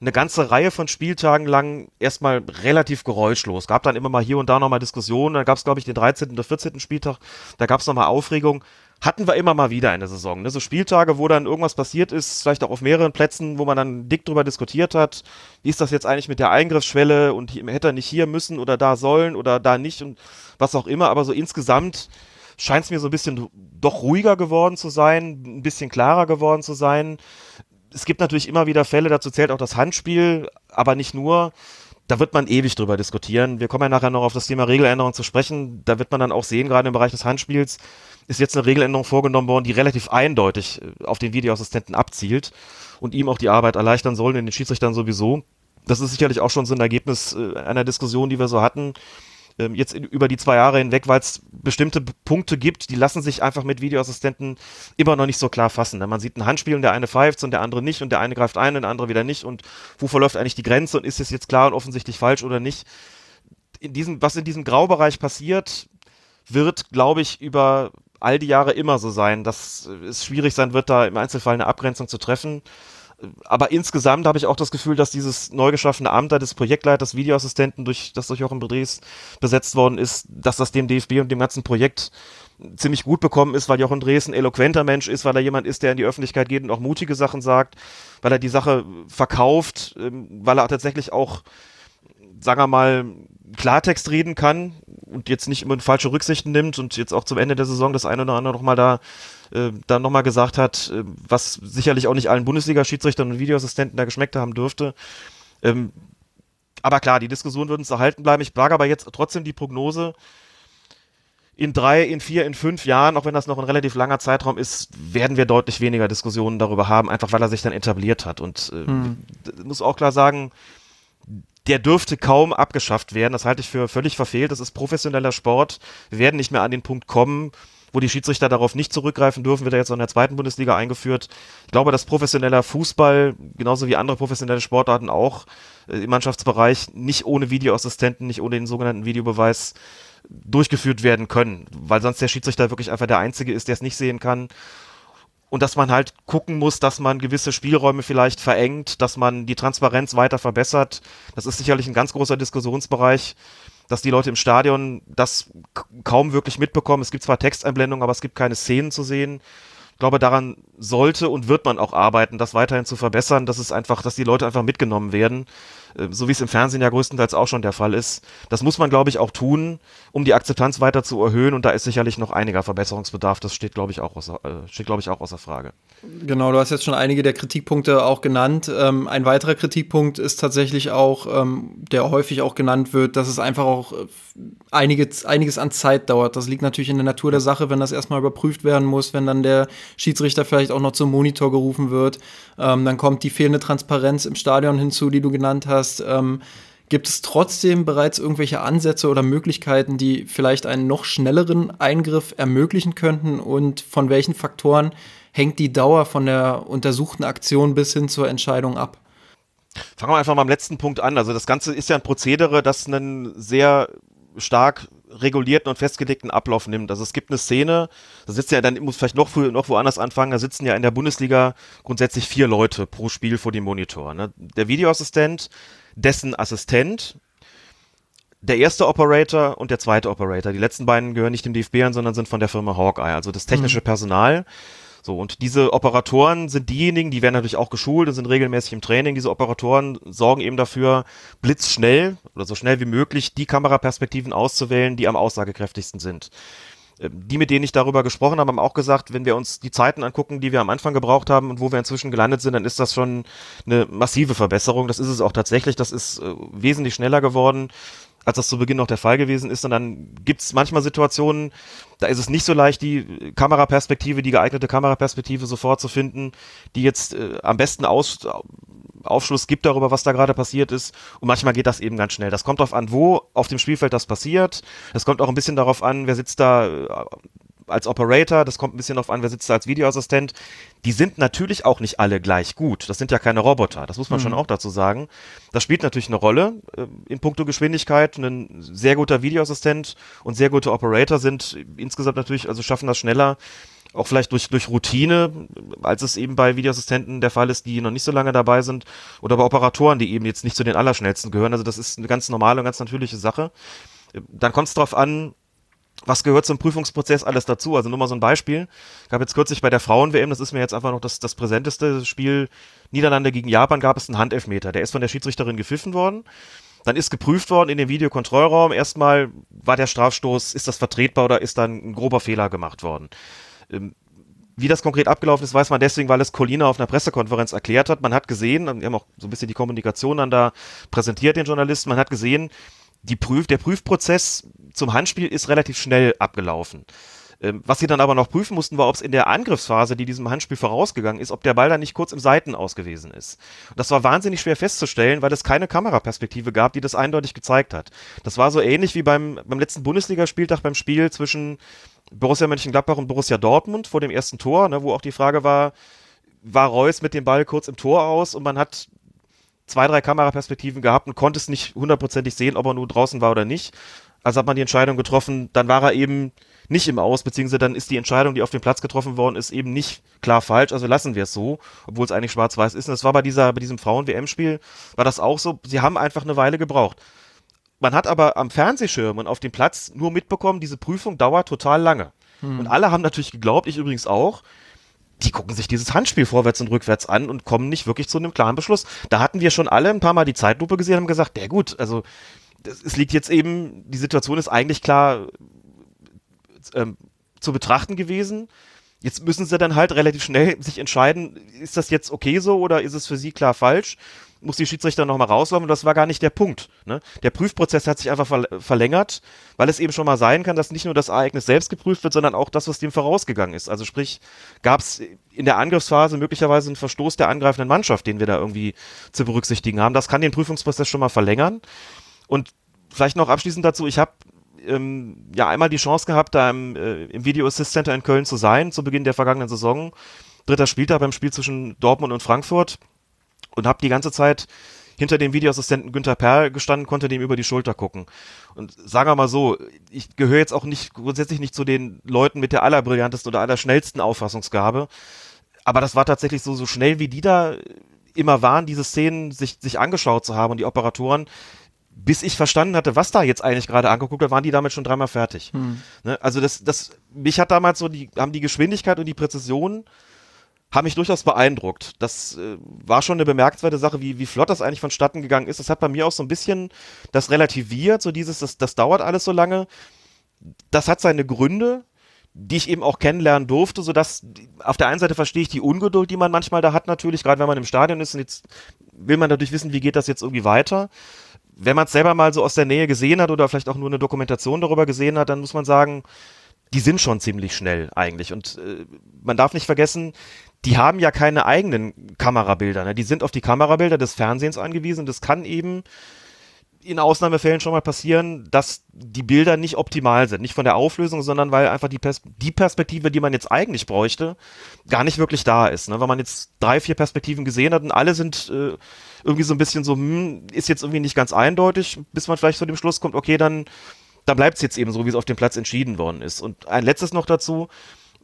eine ganze Reihe von Spieltagen lang erstmal relativ geräuschlos. Gab dann immer mal hier und da nochmal Diskussionen. Dann gab es, glaube ich, den 13. oder 14. Spieltag. Da gab es nochmal Aufregung. Hatten wir immer mal wieder in der Saison. Ne? So Spieltage, wo dann irgendwas passiert ist, vielleicht auch auf mehreren Plätzen, wo man dann dick drüber diskutiert hat. Wie ist das jetzt eigentlich mit der Eingriffsschwelle und hätte er nicht hier müssen oder da sollen oder da nicht und was auch immer. Aber so insgesamt scheint es mir so ein bisschen doch ruhiger geworden zu sein, ein bisschen klarer geworden zu sein es gibt natürlich immer wieder Fälle, dazu zählt auch das Handspiel, aber nicht nur. Da wird man ewig drüber diskutieren. Wir kommen ja nachher noch auf das Thema Regeländerung zu sprechen. Da wird man dann auch sehen, gerade im Bereich des Handspiels ist jetzt eine Regeländerung vorgenommen worden, die relativ eindeutig äh, auf den Videoassistenten abzielt und ihm auch die Arbeit erleichtern soll, in den Schiedsrichtern sowieso. Das ist sicherlich auch schon so ein Ergebnis äh, einer Diskussion, die wir so hatten ähm, jetzt in, über die zwei Jahre hinweg, weil es bestimmte Punkte gibt, die lassen sich einfach mit Videoassistenten immer noch nicht so klar fassen. Ne? Man sieht ein Handspiel und der eine pfeift und der andere nicht und der eine greift ein und der andere wieder nicht und wo verläuft eigentlich die Grenze und ist es jetzt klar und offensichtlich falsch oder nicht. In diesem, was in diesem Graubereich passiert, wird, glaube ich, über all die Jahre immer so sein, dass es schwierig sein wird, da im Einzelfall eine Abgrenzung zu treffen. Aber insgesamt habe ich auch das Gefühl, dass dieses neu geschaffene Amt des Projektleiters Videoassistenten, durch, das durch Jochen Bedries besetzt worden ist, dass das dem DFB und dem ganzen Projekt ziemlich gut bekommen ist, weil Jochen Drees ein eloquenter Mensch ist, weil er jemand ist, der in die Öffentlichkeit geht und auch mutige Sachen sagt, weil er die Sache verkauft, ähm, weil er tatsächlich auch, sagen wir mal, Klartext reden kann und jetzt nicht immer falsche Rücksichten nimmt und jetzt auch zum Ende der Saison das eine oder andere nochmal da äh, dann nochmal gesagt hat, äh, was sicherlich auch nicht allen Bundesliga-Schiedsrichtern und Videoassistenten da geschmeckt haben dürfte. Ähm, aber klar, die Diskussion wird uns erhalten bleiben. Ich wage aber jetzt trotzdem die Prognose, in drei, in vier, in fünf Jahren, auch wenn das noch ein relativ langer Zeitraum ist, werden wir deutlich weniger Diskussionen darüber haben, einfach weil er sich dann etabliert hat. Und äh, hm. muss auch klar sagen, der dürfte kaum abgeschafft werden. Das halte ich für völlig verfehlt. Das ist professioneller Sport. Wir werden nicht mehr an den Punkt kommen, wo die Schiedsrichter darauf nicht zurückgreifen dürfen, wird er jetzt auch in der zweiten Bundesliga eingeführt. Ich glaube, dass professioneller Fußball, genauso wie andere professionelle Sportarten auch äh, im Mannschaftsbereich, nicht ohne Videoassistenten, nicht ohne den sogenannten Videobeweis durchgeführt werden können, weil sonst der Schiedsrichter wirklich einfach der Einzige ist, der es nicht sehen kann. Und dass man halt gucken muss, dass man gewisse Spielräume vielleicht verengt, dass man die Transparenz weiter verbessert. Das ist sicherlich ein ganz großer Diskussionsbereich, dass die Leute im Stadion das kaum wirklich mitbekommen. Es gibt zwar Texteinblendungen, aber es gibt keine Szenen zu sehen. Ich glaube, daran sollte und wird man auch arbeiten, das weiterhin zu verbessern, dass es einfach, dass die Leute einfach mitgenommen werden. Äh, so wie es im Fernsehen ja größtenteils auch schon der Fall ist. Das muss man, glaube ich, auch tun, um die Akzeptanz weiter zu erhöhen. Und da ist sicherlich noch einiger Verbesserungsbedarf. Das steht, glaube ich, auch außer, äh, steht, glaube ich, auch außer Frage. Genau, du hast jetzt schon einige der Kritikpunkte auch genannt. Ähm, ein weiterer Kritikpunkt ist tatsächlich auch, ähm, der häufig auch genannt wird, dass es einfach auch äh, einiges, einiges an Zeit dauert. Das liegt natürlich in der Natur der Sache, wenn das erstmal überprüft werden muss, wenn dann der Schiedsrichter vielleicht auch noch zum Monitor gerufen wird. Ähm, dann kommt die fehlende Transparenz im Stadion hinzu, die du genannt hast. Ähm, gibt es trotzdem bereits irgendwelche Ansätze oder Möglichkeiten, die vielleicht einen noch schnelleren Eingriff ermöglichen könnten? Und von welchen Faktoren hängt die Dauer von der untersuchten Aktion bis hin zur Entscheidung ab? Fangen wir einfach mal am letzten Punkt an. Also das Ganze ist ja ein Prozedere, das einen sehr stark regulierten und festgelegten Ablauf nimmt. Also es gibt eine Szene, da sitzen ja dann, muss vielleicht noch, noch woanders anfangen, da sitzen ja in der Bundesliga grundsätzlich vier Leute pro Spiel vor dem Monitor. Ne? Der Videoassistent, dessen Assistent, der erste Operator und der zweite Operator. Die letzten beiden gehören nicht dem DFB an, sondern sind von der Firma Hawkeye, also das technische mhm. Personal. So, und diese Operatoren sind diejenigen, die werden natürlich auch geschult und sind regelmäßig im Training. Diese Operatoren sorgen eben dafür, blitzschnell oder so schnell wie möglich die Kameraperspektiven auszuwählen, die am aussagekräftigsten sind. Ähm, die, mit denen ich darüber gesprochen habe, haben auch gesagt, wenn wir uns die Zeiten angucken, die wir am Anfang gebraucht haben und wo wir inzwischen gelandet sind, dann ist das schon eine massive Verbesserung. Das ist es auch tatsächlich. Das ist äh, wesentlich schneller geworden als das zu Beginn noch der Fall gewesen ist. Und dann gibt es manchmal Situationen, da ist es nicht so leicht, die Kameraperspektive, die geeignete Kameraperspektive sofort zu finden, die jetzt äh, am besten aus, Aufschluss gibt darüber, was da gerade passiert ist. Und manchmal geht das eben ganz schnell. Das kommt darauf an, wo auf dem Spielfeld das passiert. Es kommt auch ein bisschen darauf an, wer sitzt da äh, als Operator, das kommt ein bisschen darauf an, wer sitzt da als Videoassistent. Die sind natürlich auch nicht alle gleich gut. Das sind ja keine Roboter, das muss man mhm. schon auch dazu sagen. Das spielt natürlich eine Rolle äh, in puncto Geschwindigkeit. Ein sehr guter Videoassistent und sehr gute Operator sind insgesamt natürlich, also schaffen das schneller, auch vielleicht durch, durch Routine, als es eben bei Videoassistenten der Fall ist, die noch nicht so lange dabei sind, oder bei Operatoren, die eben jetzt nicht zu den Allerschnellsten gehören. Also das ist eine ganz normale und ganz natürliche Sache. Dann kommt es darauf an, was gehört zum Prüfungsprozess alles dazu? Also nur mal so ein Beispiel. Habe jetzt kürzlich bei der Frauen-WM, das ist mir jetzt einfach noch das, das präsenteste Spiel, Niederlande gegen Japan, gab es einen Handelfmeter. Der ist von der Schiedsrichterin gepfiffen worden. Dann ist geprüft worden in dem Videokontrollraum. Erstmal war der Strafstoß, ist das vertretbar oder ist dann ein grober Fehler gemacht worden? Ähm, wie das konkret abgelaufen ist, weiß man deswegen, weil es Colina auf einer Pressekonferenz erklärt hat. Man hat gesehen, wir haben auch so ein bisschen die Kommunikation dann da präsentiert, den Journalisten, man hat gesehen, die Prüf, der Prüfprozess zum Handspiel ist relativ schnell abgelaufen. Ähm, was sie dann aber noch prüfen mussten, war, ob es in der Angriffsphase, die diesem Handspiel vorausgegangen ist, ob der Ball dann nicht kurz im Seiten aus gewesen ist. Und das war wahnsinnig schwer festzustellen, weil es keine Kameraperspektive gab, die das eindeutig gezeigt hat. Das war so ähnlich wie beim, beim letzten Bundesligaspieltag beim Spiel zwischen Borussia Mönchengladbach und Borussia Dortmund vor dem ersten Tor, ne, wo auch die Frage war, war Reus mit dem Ball kurz im Tor aus und man hat zwei, drei Kameraperspektiven gehabt und konnte es nicht hundertprozentig sehen, ob er nur draußen war oder nicht. Also hat man die Entscheidung getroffen, dann war er eben nicht im Aus, beziehungsweise dann ist die Entscheidung, die auf dem Platz getroffen worden ist, eben nicht klar falsch, also lassen wir es so, obwohl es eigentlich schwarz-weiß ist. Und das war bei dieser, bei diesem Frauen-WM-Spiel, war das auch so, sie haben einfach eine Weile gebraucht. Man hat aber am Fernsehschirm und auf dem Platz nur mitbekommen, diese Prüfung dauert total lange. Hm. Und alle haben natürlich geglaubt, ich übrigens auch, die gucken sich dieses Handspiel vorwärts und rückwärts an und kommen nicht wirklich zu einem klaren Beschluss. Da hatten wir schon alle ein paar Mal die Zeitlupe gesehen und haben gesagt, der gut, also es liegt jetzt eben, die Situation ist eigentlich klar ähm, zu betrachten gewesen. Jetzt müssen sie dann halt relativ schnell sich entscheiden, ist das jetzt okay so oder ist es für sie klar falsch? Muss die Schiedsrichter nochmal rauslaufen? Und das war gar nicht der Punkt. Ne? Der Prüfprozess hat sich einfach ver verlängert, weil es eben schon mal sein kann, dass nicht nur das Ereignis selbst geprüft wird, sondern auch das, was dem vorausgegangen ist. Also sprich, gab es in der Angriffsphase möglicherweise einen Verstoß der angreifenden Mannschaft, den wir da irgendwie zu berücksichtigen haben. Das kann den Prüfungsprozess schon mal verlängern. Und vielleicht noch abschließend dazu, ich habe ähm, ja einmal die Chance gehabt, da im, äh, im Video Assist Center in Köln zu sein, zu Beginn der vergangenen Saison. Dritter Spieltag beim Spiel zwischen Dortmund und Frankfurt und habe die ganze Zeit hinter dem Videoassistenten Günther Perl gestanden, konnte dem über die Schulter gucken. Und sagen wir mal so, ich gehöre jetzt auch nicht grundsätzlich nicht zu den Leuten mit der allerbrillantesten oder allerschnellsten Auffassungsgabe. Aber das war tatsächlich so, so schnell wie die da immer waren, diese Szenen sich, sich angeschaut zu haben und die Operatoren, bis ich verstanden hatte, was da jetzt eigentlich gerade angeguckt wird, waren die damit schon dreimal fertig. Hm. Ne? Also das, das, mich hat damals so die, haben die Geschwindigkeit und die Präzision haben mich durchaus beeindruckt. Das äh, war schon eine bemerkenswerte Sache, wie, wie flott das eigentlich vonstatten gegangen ist. Das hat bei mir auch so ein bisschen das relativiert, so dieses, das, das dauert alles so lange. Das hat seine Gründe, die ich eben auch kennenlernen durfte, sodass auf der einen Seite verstehe ich die Ungeduld, die man manchmal da hat, natürlich, gerade wenn man im Stadion ist und jetzt will man dadurch wissen, wie geht das jetzt irgendwie weiter wenn man es selber mal so aus der Nähe gesehen hat oder vielleicht auch nur eine Dokumentation darüber gesehen hat, dann muss man sagen, die sind schon ziemlich schnell eigentlich. Und äh, man darf nicht vergessen, die haben ja keine eigenen Kamerabilder. Ne? Die sind auf die Kamerabilder des Fernsehens angewiesen. Das kann eben in Ausnahmefällen schon mal passieren, dass die Bilder nicht optimal sind. Nicht von der Auflösung, sondern weil einfach die, Pers die Perspektive, die man jetzt eigentlich bräuchte, gar nicht wirklich da ist. Ne? Weil man jetzt drei, vier Perspektiven gesehen hat und alle sind äh, irgendwie so ein bisschen so, hm, ist jetzt irgendwie nicht ganz eindeutig, bis man vielleicht zu dem Schluss kommt, okay, dann, dann bleibt es jetzt eben so, wie es auf dem Platz entschieden worden ist. Und ein letztes noch dazu,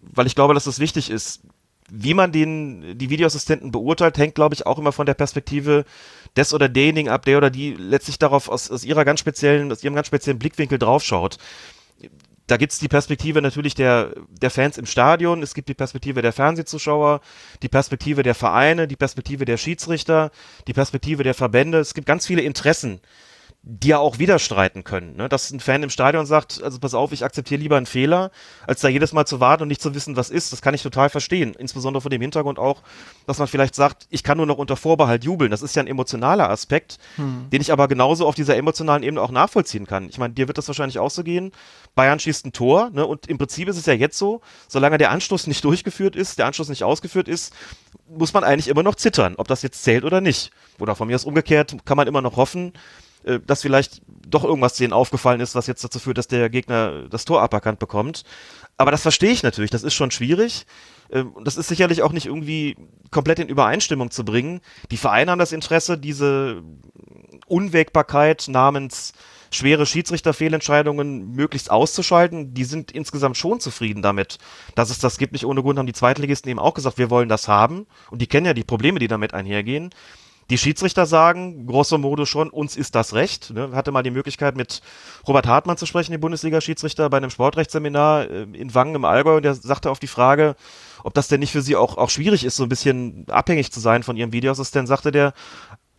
weil ich glaube, dass das wichtig ist. Wie man den, die Videoassistenten beurteilt, hängt, glaube ich, auch immer von der Perspektive des oder derjenigen ab, der oder die letztlich darauf aus, aus ihrer ganz speziellen, aus ihrem ganz speziellen Blickwinkel draufschaut da gibt's die Perspektive natürlich der, der Fans im Stadion, es gibt die Perspektive der Fernsehzuschauer, die Perspektive der Vereine, die Perspektive der Schiedsrichter, die Perspektive der Verbände. Es gibt ganz viele Interessen, die ja auch widerstreiten können. Ne? Dass ein Fan im Stadion sagt, also pass auf, ich akzeptiere lieber einen Fehler, als da jedes Mal zu warten und nicht zu wissen, was ist. Das kann ich total verstehen. Insbesondere vor dem Hintergrund auch, dass man vielleicht sagt, ich kann nur noch unter Vorbehalt jubeln. Das ist ja ein emotionaler Aspekt, hm. den ich aber genauso auf dieser emotionalen Ebene auch nachvollziehen kann. Ich meine, dir wird das wahrscheinlich auch so gehen. Bayern schießt ein Tor, ne? Und im Prinzip ist es ja jetzt so, solange der Anschluss nicht durchgeführt ist, der Anschluss nicht ausgeführt ist, muss man eigentlich immer noch zittern, ob das jetzt zählt oder nicht. Oder von mir aus umgekehrt kann man immer noch hoffen, äh, dass vielleicht doch irgendwas denen aufgefallen ist, was jetzt dazu führt, dass der Gegner das Tor aberkannt bekommt. Aber das verstehe ich natürlich, das ist schon schwierig. Ähm, und das ist sicherlich auch nicht irgendwie komplett in Übereinstimmung zu bringen. Die Vereine haben das Interesse, diese Unwägbarkeit namens schwere Schiedsrichterfehlentscheidungen möglichst auszuschalten. Die sind insgesamt schon zufrieden damit, dass es das gibt. Nicht ohne Grund haben die Zweitligisten eben auch gesagt, wir wollen das haben. Und die kennen ja die Probleme, die damit einhergehen. Die Schiedsrichter sagen, grosso modo schon, uns ist das Recht. Ne? Hatte mal die Möglichkeit, mit Robert Hartmann zu sprechen, dem Bundesliga-Schiedsrichter, bei einem Sportrechtsseminar äh, in Wangen im Allgäu. Und der sagte auf die Frage, ob das denn nicht für sie auch, auch schwierig ist, so ein bisschen abhängig zu sein von ihrem Videoassistent, sagte der,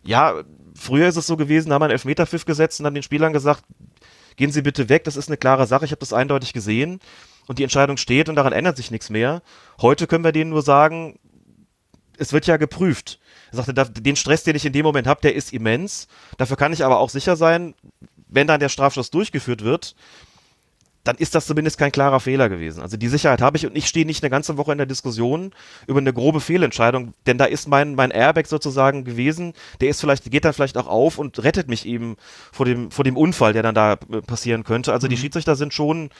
ja, früher ist es so gewesen, da haben wir einen Elfmeterpfiff gesetzt und haben den Spielern gesagt, gehen Sie bitte weg, das ist eine klare Sache, ich habe das eindeutig gesehen und die Entscheidung steht und daran ändert sich nichts mehr. Heute können wir denen nur sagen, es wird ja geprüft. Er sagte, den Stress, den ich in dem Moment habe, der ist immens. Dafür kann ich aber auch sicher sein, wenn dann der Strafschuss durchgeführt wird, dann ist das zumindest kein klarer Fehler gewesen. Also die Sicherheit habe ich und ich stehe nicht eine ganze Woche in der Diskussion über eine grobe Fehlentscheidung, denn da ist mein, mein Airbag sozusagen gewesen, der ist vielleicht, geht dann vielleicht auch auf und rettet mich eben vor dem, vor dem Unfall, der dann da äh, passieren könnte. Also mhm. die Schiedsrichter sind schon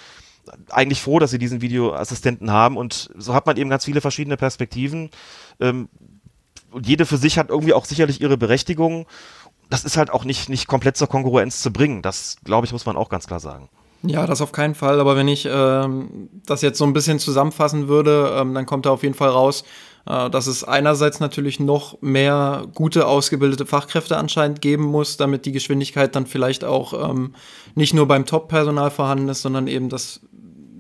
eigentlich froh, dass sie diesen Videoassistenten haben und so hat man eben ganz viele verschiedene Perspektiven. Ähm, und jede für sich hat irgendwie auch sicherlich ihre Berechtigung. Das ist halt auch nicht, nicht komplett zur Kongruenz zu bringen. Das, glaube ich, muss man auch ganz klar sagen. Ja, das auf keinen Fall. Aber wenn ich ähm, das jetzt so ein bisschen zusammenfassen würde, ähm, dann kommt da auf jeden Fall raus, äh, dass es einerseits natürlich noch mehr gute ausgebildete Fachkräfte anscheinend geben muss, damit die Geschwindigkeit dann vielleicht auch ähm, nicht nur beim Top-Personal vorhanden ist, sondern eben, dass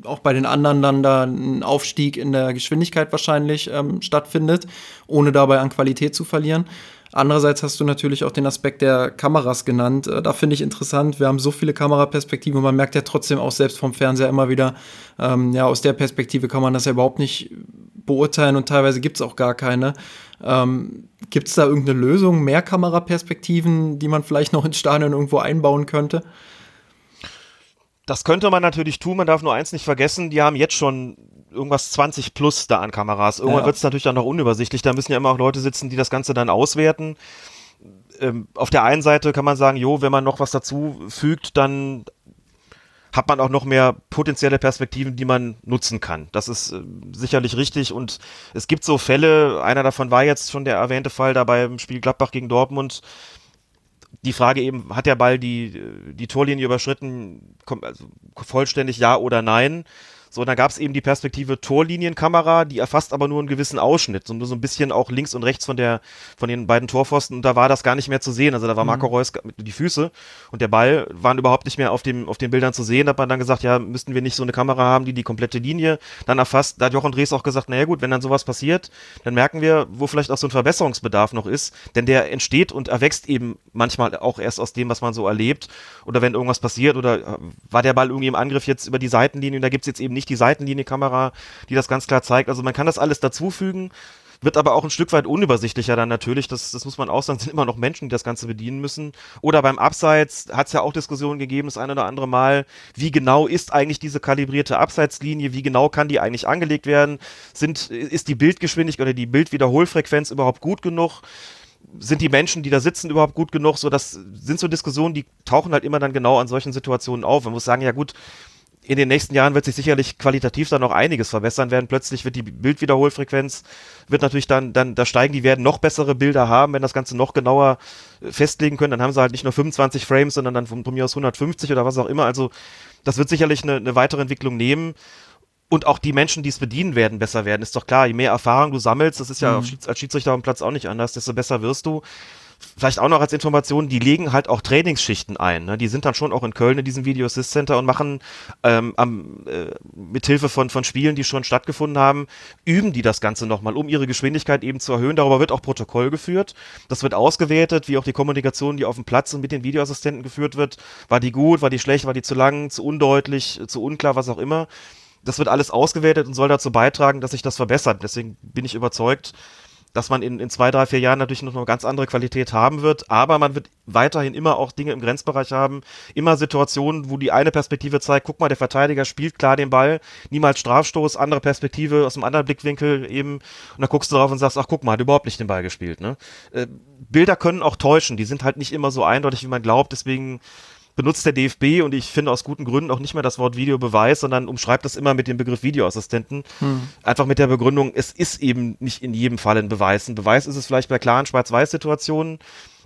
auch bei den anderen dann da ein Aufstieg in der Geschwindigkeit wahrscheinlich ähm, stattfindet, ohne dabei an Qualität zu verlieren. Andererseits hast du natürlich auch den Aspekt der Kameras genannt. Äh, da finde ich interessant. Wir haben so viele Kameraperspektiven und man merkt ja trotzdem auch selbst vom Fernseher immer wieder, ähm, ja, aus der Perspektive kann man das ja überhaupt nicht beurteilen und teilweise gibt es auch gar keine. Ähm, gibt es da irgendeine Lösung, mehr Kameraperspektiven, die man vielleicht noch ins Stadion irgendwo einbauen könnte? Das könnte man natürlich tun. Man darf nur eins nicht vergessen, die haben jetzt schon irgendwas 20 plus da an Kameras. Irgendwann ja. wird es natürlich dann noch unübersichtlich. Da müssen ja immer auch Leute sitzen, die das Ganze dann auswerten. Ähm, auf der einen Seite kann man sagen, jo, wenn man noch was dazu fügt, dann hat man auch noch mehr potenzielle Perspektiven, die man nutzen kann. Das ist äh, sicherlich richtig und es gibt so Fälle, einer davon war jetzt schon der erwähnte Fall da beim Spiel Gladbach gegen Dortmund. Die Frage eben, hat der Ball die, die Torlinie überschritten, also vollständig ja oder nein? So, dann gab es eben die Perspektive Torlinienkamera, die erfasst aber nur einen gewissen Ausschnitt, so, nur so ein bisschen auch links und rechts von der, von den beiden Torpfosten und da war das gar nicht mehr zu sehen. Also da war mhm. Marco Reus mit die Füße und der Ball waren überhaupt nicht mehr auf dem, auf den Bildern zu sehen. Da hat man dann gesagt, ja, müssten wir nicht so eine Kamera haben, die die komplette Linie dann erfasst. Da hat Jochen Drees auch gesagt, naja gut, wenn dann sowas passiert, dann merken wir, wo vielleicht auch so ein Verbesserungsbedarf noch ist, denn der entsteht und erwächst eben manchmal auch erst aus dem, was man so erlebt oder wenn irgendwas passiert oder äh, war der Ball irgendwie im Angriff jetzt über die Seitenlinie und da gibt es jetzt eben nicht die Seitenlinienkamera, die das ganz klar zeigt. Also man kann das alles dazufügen, wird aber auch ein Stück weit unübersichtlicher dann natürlich. Das, das muss man auch sagen, sind immer noch Menschen, die das Ganze bedienen müssen. Oder beim Abseits hat es ja auch Diskussionen gegeben, das eine oder andere Mal, wie genau ist eigentlich diese kalibrierte Abseitslinie, wie genau kann die eigentlich angelegt werden? Sind, ist die Bildgeschwindigkeit oder die Bildwiederholfrequenz überhaupt gut genug? sind die Menschen, die da sitzen, überhaupt gut genug? So, das sind so Diskussionen, die tauchen halt immer dann genau an solchen Situationen auf. Man muss sagen, ja gut, in den nächsten Jahren wird sich sicherlich qualitativ dann noch einiges verbessern werden. Plötzlich wird die Bildwiederholfrequenz, wird natürlich dann, dann, da steigen, die werden noch bessere Bilder haben, wenn das Ganze noch genauer äh, festlegen können. Dann haben sie halt nicht nur 25 Frames, sondern dann von, von mir aus 150 oder was auch immer. Also, das wird sicherlich eine, eine weitere Entwicklung nehmen. Und auch die Menschen, die es bedienen werden, besser werden. Ist doch klar, je mehr Erfahrung du sammelst, das ist ja mhm. als Schiedsrichter am Platz auch nicht anders, desto besser wirst du vielleicht auch noch als Information, die legen halt auch Trainingsschichten ein. Ne? Die sind dann schon auch in Köln in diesem Video Assist Center und machen ähm, am, äh, mit Hilfe von, von Spielen, die schon stattgefunden haben, üben die das Ganze nochmal, um ihre Geschwindigkeit eben zu erhöhen. Darüber wird auch Protokoll geführt. Das wird ausgewertet, wie auch die Kommunikation, die auf dem Platz und mit den Videoassistenten geführt wird. War die gut, war die schlecht, war die zu lang, zu undeutlich, zu unklar, was auch immer. Das wird alles ausgewertet und soll dazu beitragen, dass sich das verbessert. Deswegen bin ich überzeugt, dass man in, in zwei, drei, vier Jahren natürlich noch eine ganz andere Qualität haben wird, aber man wird weiterhin immer auch Dinge im Grenzbereich haben, immer Situationen, wo die eine Perspektive zeigt, guck mal, der Verteidiger spielt klar den Ball, niemals Strafstoß, andere Perspektive aus einem anderen Blickwinkel eben, und dann guckst du drauf und sagst, ach guck mal, hat überhaupt nicht den Ball gespielt. Ne? Äh, Bilder können auch täuschen, die sind halt nicht immer so eindeutig, wie man glaubt, deswegen benutzt der DFB und ich finde aus guten Gründen auch nicht mehr das Wort Videobeweis, sondern umschreibt das immer mit dem Begriff Videoassistenten. Hm. Einfach mit der Begründung, es ist eben nicht in jedem Fall ein Beweis. Ein Beweis ist es vielleicht bei klaren Schwarz-Weiß-Situationen,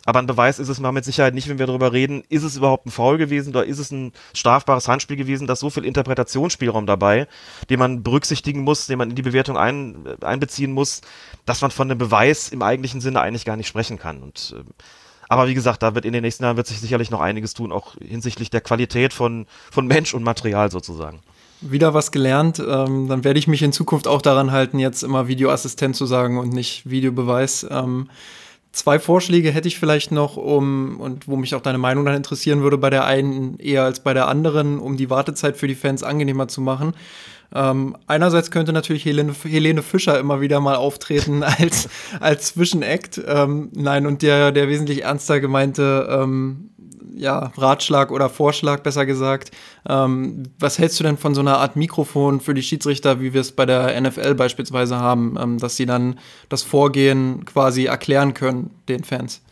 aber ein Beweis ist es mal mit Sicherheit nicht, wenn wir darüber reden, ist es überhaupt ein Foul gewesen oder ist es ein strafbares Handspiel gewesen, da ist so viel Interpretationsspielraum dabei, den man berücksichtigen muss, den man in die Bewertung ein, einbeziehen muss, dass man von einem Beweis im eigentlichen Sinne eigentlich gar nicht sprechen kann. Und äh, aber wie gesagt, da wird in den nächsten Jahren wird sich sicherlich noch einiges tun, auch hinsichtlich der Qualität von, von Mensch und Material sozusagen. Wieder was gelernt. Ähm, dann werde ich mich in Zukunft auch daran halten, jetzt immer Videoassistent zu sagen und nicht Videobeweis. Ähm, zwei Vorschläge hätte ich vielleicht noch, um und wo mich auch deine Meinung dann interessieren würde, bei der einen eher als bei der anderen, um die Wartezeit für die Fans angenehmer zu machen. Ähm, einerseits könnte natürlich Helene, Helene, Fischer immer wieder mal auftreten als, als Zwischenakt. Ähm, nein, und der, der wesentlich ernster gemeinte ähm, ja, Ratschlag oder Vorschlag, besser gesagt. Ähm, was hältst du denn von so einer Art Mikrofon für die Schiedsrichter, wie wir es bei der NFL beispielsweise haben, ähm, dass sie dann das Vorgehen quasi erklären können den Fans?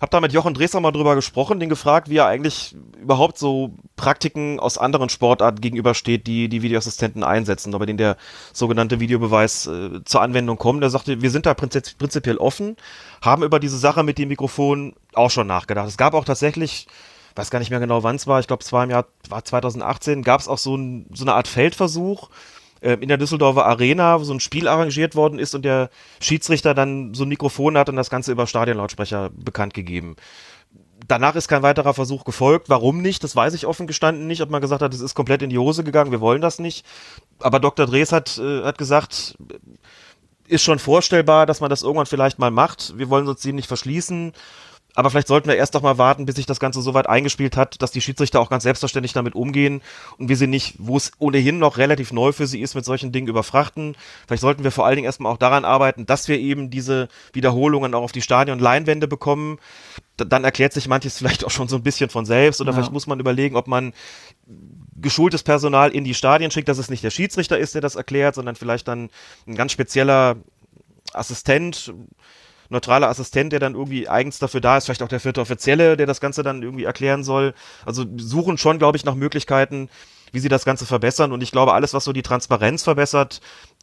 Hab da mit Jochen Dresser mal drüber gesprochen, den gefragt, wie er eigentlich überhaupt so Praktiken aus anderen Sportarten gegenübersteht, die die Videoassistenten einsetzen, aber denen der sogenannte Videobeweis äh, zur Anwendung kommt. Er sagte, wir sind da prinzip prinzipiell offen, haben über diese Sache mit dem Mikrofon auch schon nachgedacht. Es gab auch tatsächlich weiß gar nicht mehr genau, wann es war, ich glaube, es war im Jahr war 2018, gab es auch so, ein, so eine Art Feldversuch äh, in der Düsseldorfer Arena, so ein Spiel arrangiert worden ist und der Schiedsrichter dann so ein Mikrofon hat und das Ganze über Stadionlautsprecher bekannt gegeben. Danach ist kein weiterer Versuch gefolgt. Warum nicht? Das weiß ich offen gestanden nicht. Ob man gesagt hat, es ist komplett in die Hose gegangen, wir wollen das nicht. Aber Dr. Drees hat, äh, hat gesagt, ist schon vorstellbar, dass man das irgendwann vielleicht mal macht. Wir wollen uns dem nicht verschließen. Aber vielleicht sollten wir erst doch mal warten, bis sich das Ganze so weit eingespielt hat, dass die Schiedsrichter auch ganz selbstverständlich damit umgehen und wir sie nicht, wo es ohnehin noch relativ neu für sie ist, mit solchen Dingen überfrachten. Vielleicht sollten wir vor allen Dingen erstmal auch daran arbeiten, dass wir eben diese Wiederholungen auch auf die Stadion-Leinwände bekommen. dann erklärt sich manches vielleicht auch schon so ein bisschen von selbst oder ja. vielleicht muss man überlegen, ob man geschultes Personal in die Stadien schickt, dass es nicht der Schiedsrichter ist, der das erklärt, sondern vielleicht dann ein ganz spezieller Assistent, neutraler Assistent, der dann irgendwie eigens dafür da ist, vielleicht auch der vierte Offizielle, der das Ganze dann irgendwie erklären soll. Also suchen schon, glaube ich, nach Möglichkeiten, wie sie das Ganze verbessern. Und ich glaube, alles, was so die Transparenz verbessert,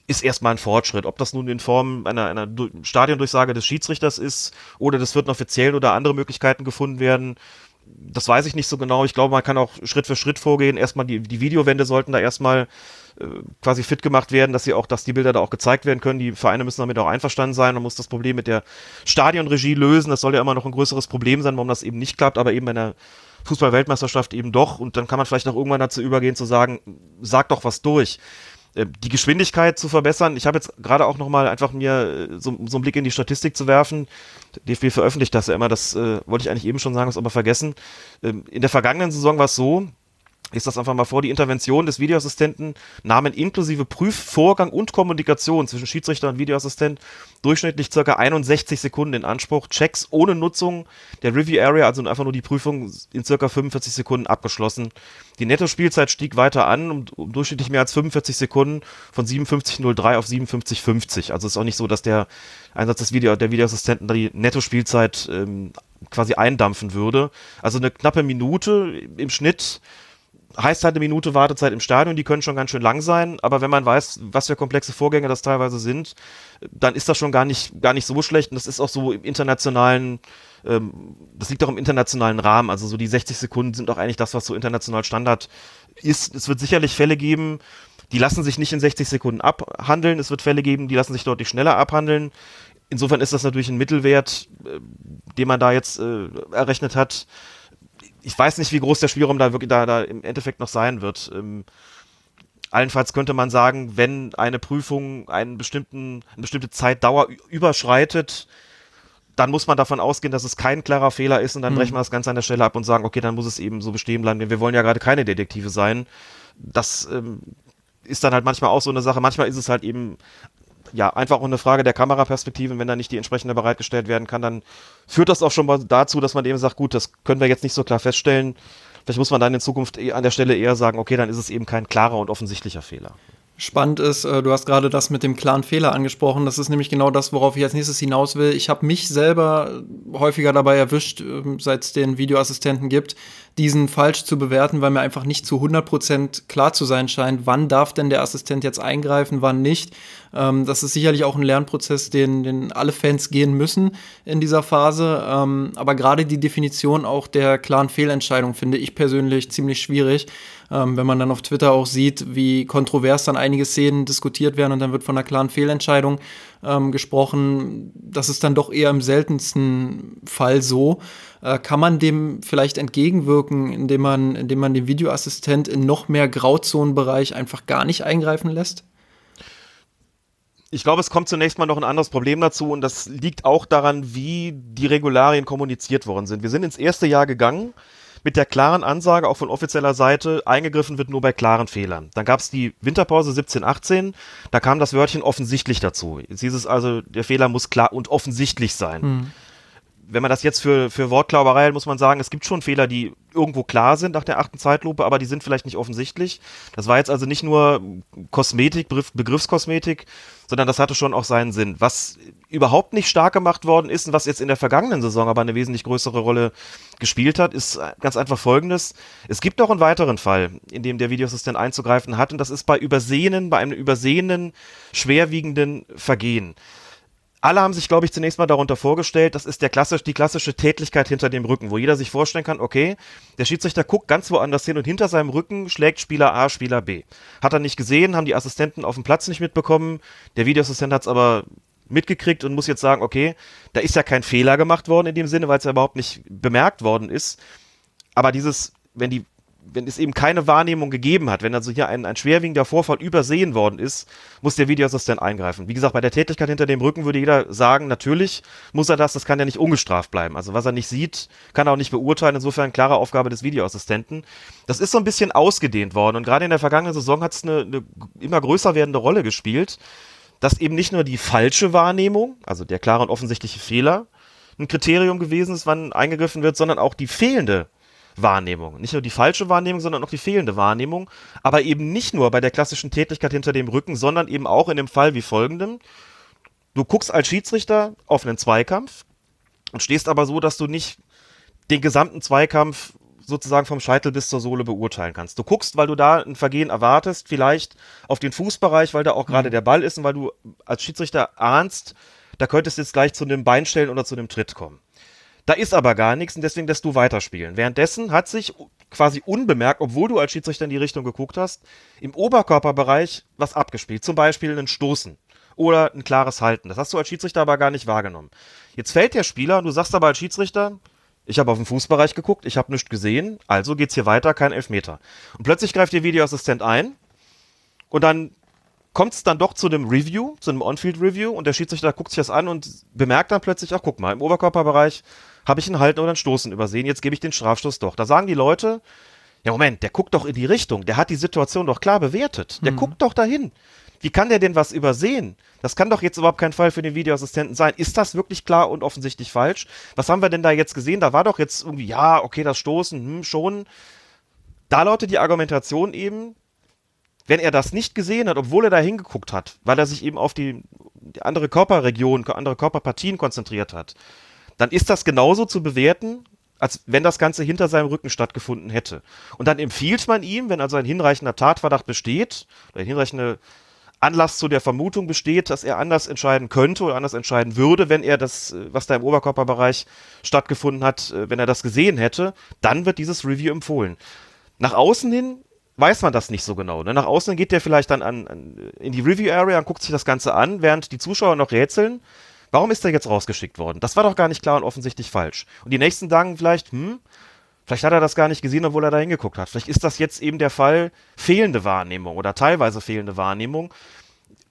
ist erstmal ein Fortschritt. Ob das nun in Form einer, einer Stadiondurchsage des Schiedsrichters ist oder das wird noch offiziell oder andere Möglichkeiten gefunden werden, das weiß ich nicht so genau. Ich glaube, man kann auch Schritt für Schritt vorgehen. Erstmal die, die Videowände sollten da erstmal quasi fit gemacht werden, dass sie auch, dass die Bilder da auch gezeigt werden können. Die Vereine müssen damit auch einverstanden sein. Man muss das Problem mit der Stadionregie lösen. Das soll ja immer noch ein größeres Problem sein, warum das eben nicht klappt, aber eben bei einer Fußball-Weltmeisterschaft eben doch. Und dann kann man vielleicht auch irgendwann dazu übergehen zu sagen, sag doch was durch. Äh, die Geschwindigkeit zu verbessern. Ich habe jetzt gerade auch noch mal einfach mir äh, so, so, einen Blick in die Statistik zu werfen. DFB veröffentlicht das ja immer, das äh, wollte ich eigentlich eben schon sagen, ist aber vergessen. Ähm, in der vergangenen Saison war es so, ist das einfach mal vor, die Intervention des Videoassistenten nahmen inklusive Prüfvorgang und Kommunikation zwischen Schiedsrichter und Videoassistent durchschnittlich ca. 61 Sekunden in Anspruch. Checks ohne Nutzung der Review Area, also einfach nur die Prüfung, in ca. 45 Sekunden abgeschlossen. Die Nettospielzeit stieg weiter an, um, um durchschnittlich mehr als 45 Sekunden von 57,03 auf 57,50. Also ist auch nicht so, dass der Einsatz des Video, der Videoassistenten die Nettospielzeit ähm, quasi eindampfen würde. Also eine knappe Minute im Schnitt heißt halt eine Minute Wartezeit im Stadion, die können schon ganz schön lang sein, aber wenn man weiß, was für komplexe Vorgänge das teilweise sind, dann ist das schon gar nicht, gar nicht so schlecht und das ist auch so im internationalen, ähm, das liegt auch im internationalen Rahmen, also so die 60 Sekunden sind auch eigentlich das, was so international Standard ist. Es wird sicherlich Fälle geben, die lassen sich nicht in 60 Sekunden abhandeln, es wird Fälle geben, die lassen sich deutlich schneller abhandeln. Insofern ist das natürlich ein Mittelwert, äh, den man da jetzt äh, errechnet hat ich weiß nicht, wie groß der Spielraum da wirklich da, da im Endeffekt noch sein wird. Ähm, allenfalls könnte man sagen, wenn eine Prüfung einen bestimmten, eine bestimmte Zeitdauer überschreitet, dann muss man davon ausgehen, dass es kein klarer Fehler ist und dann mhm. brechen wir das Ganze an der Stelle ab und sagen, okay, dann muss es eben so bestehen bleiben, denn wir wollen ja gerade keine Detektive sein. Das ähm, ist dann halt manchmal auch so eine Sache. Manchmal ist es halt eben ja, einfach auch eine Frage der Kameraperspektive. Wenn da nicht die entsprechende bereitgestellt werden kann, dann führt das auch schon mal dazu, dass man eben sagt, gut, das können wir jetzt nicht so klar feststellen. Vielleicht muss man dann in Zukunft eh an der Stelle eher sagen, okay, dann ist es eben kein klarer und offensichtlicher Fehler. Spannend ist, äh, du hast gerade das mit dem klaren Fehler angesprochen. Das ist nämlich genau das, worauf ich als nächstes hinaus will. Ich habe mich selber häufiger dabei erwischt, ähm, seit es den Videoassistenten gibt, diesen falsch zu bewerten, weil mir einfach nicht zu 100% klar zu sein scheint, wann darf denn der Assistent jetzt eingreifen, wann nicht. Ähm, das ist sicherlich auch ein Lernprozess, den, den alle Fans gehen müssen in dieser Phase. Ähm, aber gerade die Definition auch der klaren Fehlentscheidung finde ich persönlich ziemlich schwierig. Ähm, wenn man dann auf Twitter auch sieht, wie kontrovers dann einige Szenen diskutiert werden und dann wird von einer klaren Fehlentscheidung ähm, gesprochen, das ist dann doch eher im seltensten Fall so. Äh, kann man dem vielleicht entgegenwirken, indem man, indem man den Videoassistent in noch mehr Grauzonenbereich einfach gar nicht eingreifen lässt? Ich glaube, es kommt zunächst mal noch ein anderes Problem dazu und das liegt auch daran, wie die Regularien kommuniziert worden sind. Wir sind ins erste Jahr gegangen mit der klaren Ansage, auch von offizieller Seite, eingegriffen wird nur bei klaren Fehlern. Dann gab es die Winterpause 17, 18, da kam das Wörtchen offensichtlich dazu. Jetzt hieß es also, der Fehler muss klar und offensichtlich sein. Mhm wenn man das jetzt für, für Wortklauberei hält, muss man sagen, es gibt schon Fehler, die irgendwo klar sind nach der achten Zeitlupe, aber die sind vielleicht nicht offensichtlich. Das war jetzt also nicht nur Kosmetik, Begriff, Begriffskosmetik, sondern das hatte schon auch seinen Sinn. Was überhaupt nicht stark gemacht worden ist und was jetzt in der vergangenen Saison aber eine wesentlich größere Rolle gespielt hat, ist ganz einfach folgendes. Es gibt noch einen weiteren Fall, in dem der Videoassistent einzugreifen hat und das ist bei übersehenen, bei einem übersehenen, schwerwiegenden Vergehen alle haben sich, glaube ich, zunächst mal darunter vorgestellt, das ist der klassisch, die klassische Tätlichkeit hinter dem Rücken, wo jeder sich vorstellen kann, okay, der Schiedsrichter guckt ganz woanders hin und hinter seinem Rücken schlägt Spieler A, Spieler B. Hat er nicht gesehen, haben die Assistenten auf dem Platz nicht mitbekommen, der Videoassistent hat es aber mitgekriegt und muss jetzt sagen, okay, da ist ja kein Fehler gemacht worden in dem Sinne, weil es ja überhaupt nicht bemerkt worden ist. Aber dieses, wenn die wenn es eben keine Wahrnehmung gegeben hat, wenn also hier ein, ein schwerwiegender Vorfall übersehen worden ist, muss der Videoassistent eingreifen. Wie gesagt, bei der Tätigkeit hinter dem Rücken würde jeder sagen, natürlich muss er das, das kann ja nicht ungestraft bleiben. Also was er nicht sieht, kann er auch nicht beurteilen. Insofern klare Aufgabe des Videoassistenten. Das ist so ein bisschen ausgedehnt worden und gerade in der vergangenen Saison hat es eine, eine immer größer werdende Rolle gespielt, dass eben nicht nur die falsche Wahrnehmung, also der klare und offensichtliche Fehler, ein Kriterium gewesen ist, wann eingegriffen wird, sondern auch die fehlende Wahrnehmung. Nicht nur die falsche Wahrnehmung, sondern auch die fehlende Wahrnehmung. Aber eben nicht nur bei der klassischen Tätigkeit hinter dem Rücken, sondern eben auch in dem Fall wie folgendem. Du guckst als Schiedsrichter auf einen Zweikampf und stehst aber so, dass du nicht den gesamten Zweikampf sozusagen vom Scheitel bis zur Sohle beurteilen kannst. Du guckst, weil du da ein Vergehen erwartest, vielleicht auf den Fußbereich, weil da auch gerade mhm. der Ball ist und weil du als Schiedsrichter ahnst, da könntest du jetzt gleich zu einem Beinstellen oder zu einem Tritt kommen. Da ist aber gar nichts und deswegen lässt du weiterspielen. Währenddessen hat sich quasi unbemerkt, obwohl du als Schiedsrichter in die Richtung geguckt hast, im Oberkörperbereich was abgespielt. Zum Beispiel ein Stoßen oder ein klares Halten. Das hast du als Schiedsrichter aber gar nicht wahrgenommen. Jetzt fällt der Spieler und du sagst aber als Schiedsrichter, ich habe auf den Fußbereich geguckt, ich habe nichts gesehen, also geht's hier weiter, kein Elfmeter. Und plötzlich greift der Videoassistent ein und dann kommt es dann doch zu einem Review, zu einem On-Field-Review und der Schiedsrichter guckt sich das an und bemerkt dann plötzlich, ach guck mal, im Oberkörperbereich habe ich einen Halten oder einen Stoßen übersehen, jetzt gebe ich den Strafstoß doch. Da sagen die Leute, ja Moment, der guckt doch in die Richtung, der hat die Situation doch klar bewertet, der mhm. guckt doch dahin. Wie kann der denn was übersehen? Das kann doch jetzt überhaupt kein Fall für den Videoassistenten sein. Ist das wirklich klar und offensichtlich falsch? Was haben wir denn da jetzt gesehen? Da war doch jetzt irgendwie, ja, okay, das Stoßen, hm, schon. Da lautet die Argumentation eben, wenn er das nicht gesehen hat, obwohl er da hingeguckt hat, weil er sich eben auf die, die andere Körperregion, andere Körperpartien konzentriert hat, dann ist das genauso zu bewerten, als wenn das Ganze hinter seinem Rücken stattgefunden hätte. Und dann empfiehlt man ihm, wenn also ein hinreichender Tatverdacht besteht, oder ein hinreichender Anlass zu der Vermutung besteht, dass er anders entscheiden könnte oder anders entscheiden würde, wenn er das, äh, was da im Oberkörperbereich stattgefunden hat, äh, wenn er das gesehen hätte, dann wird dieses Review empfohlen. Nach außen hin weiß man das nicht so genau. Ne? Nach außen geht der vielleicht dann an, an, in die Review Area und guckt sich das Ganze an, während die Zuschauer noch rätseln, Warum ist er jetzt rausgeschickt worden? Das war doch gar nicht klar und offensichtlich falsch. Und die nächsten sagen vielleicht, hm, vielleicht hat er das gar nicht gesehen, obwohl er da hingeguckt hat. Vielleicht ist das jetzt eben der Fall fehlende Wahrnehmung oder teilweise fehlende Wahrnehmung.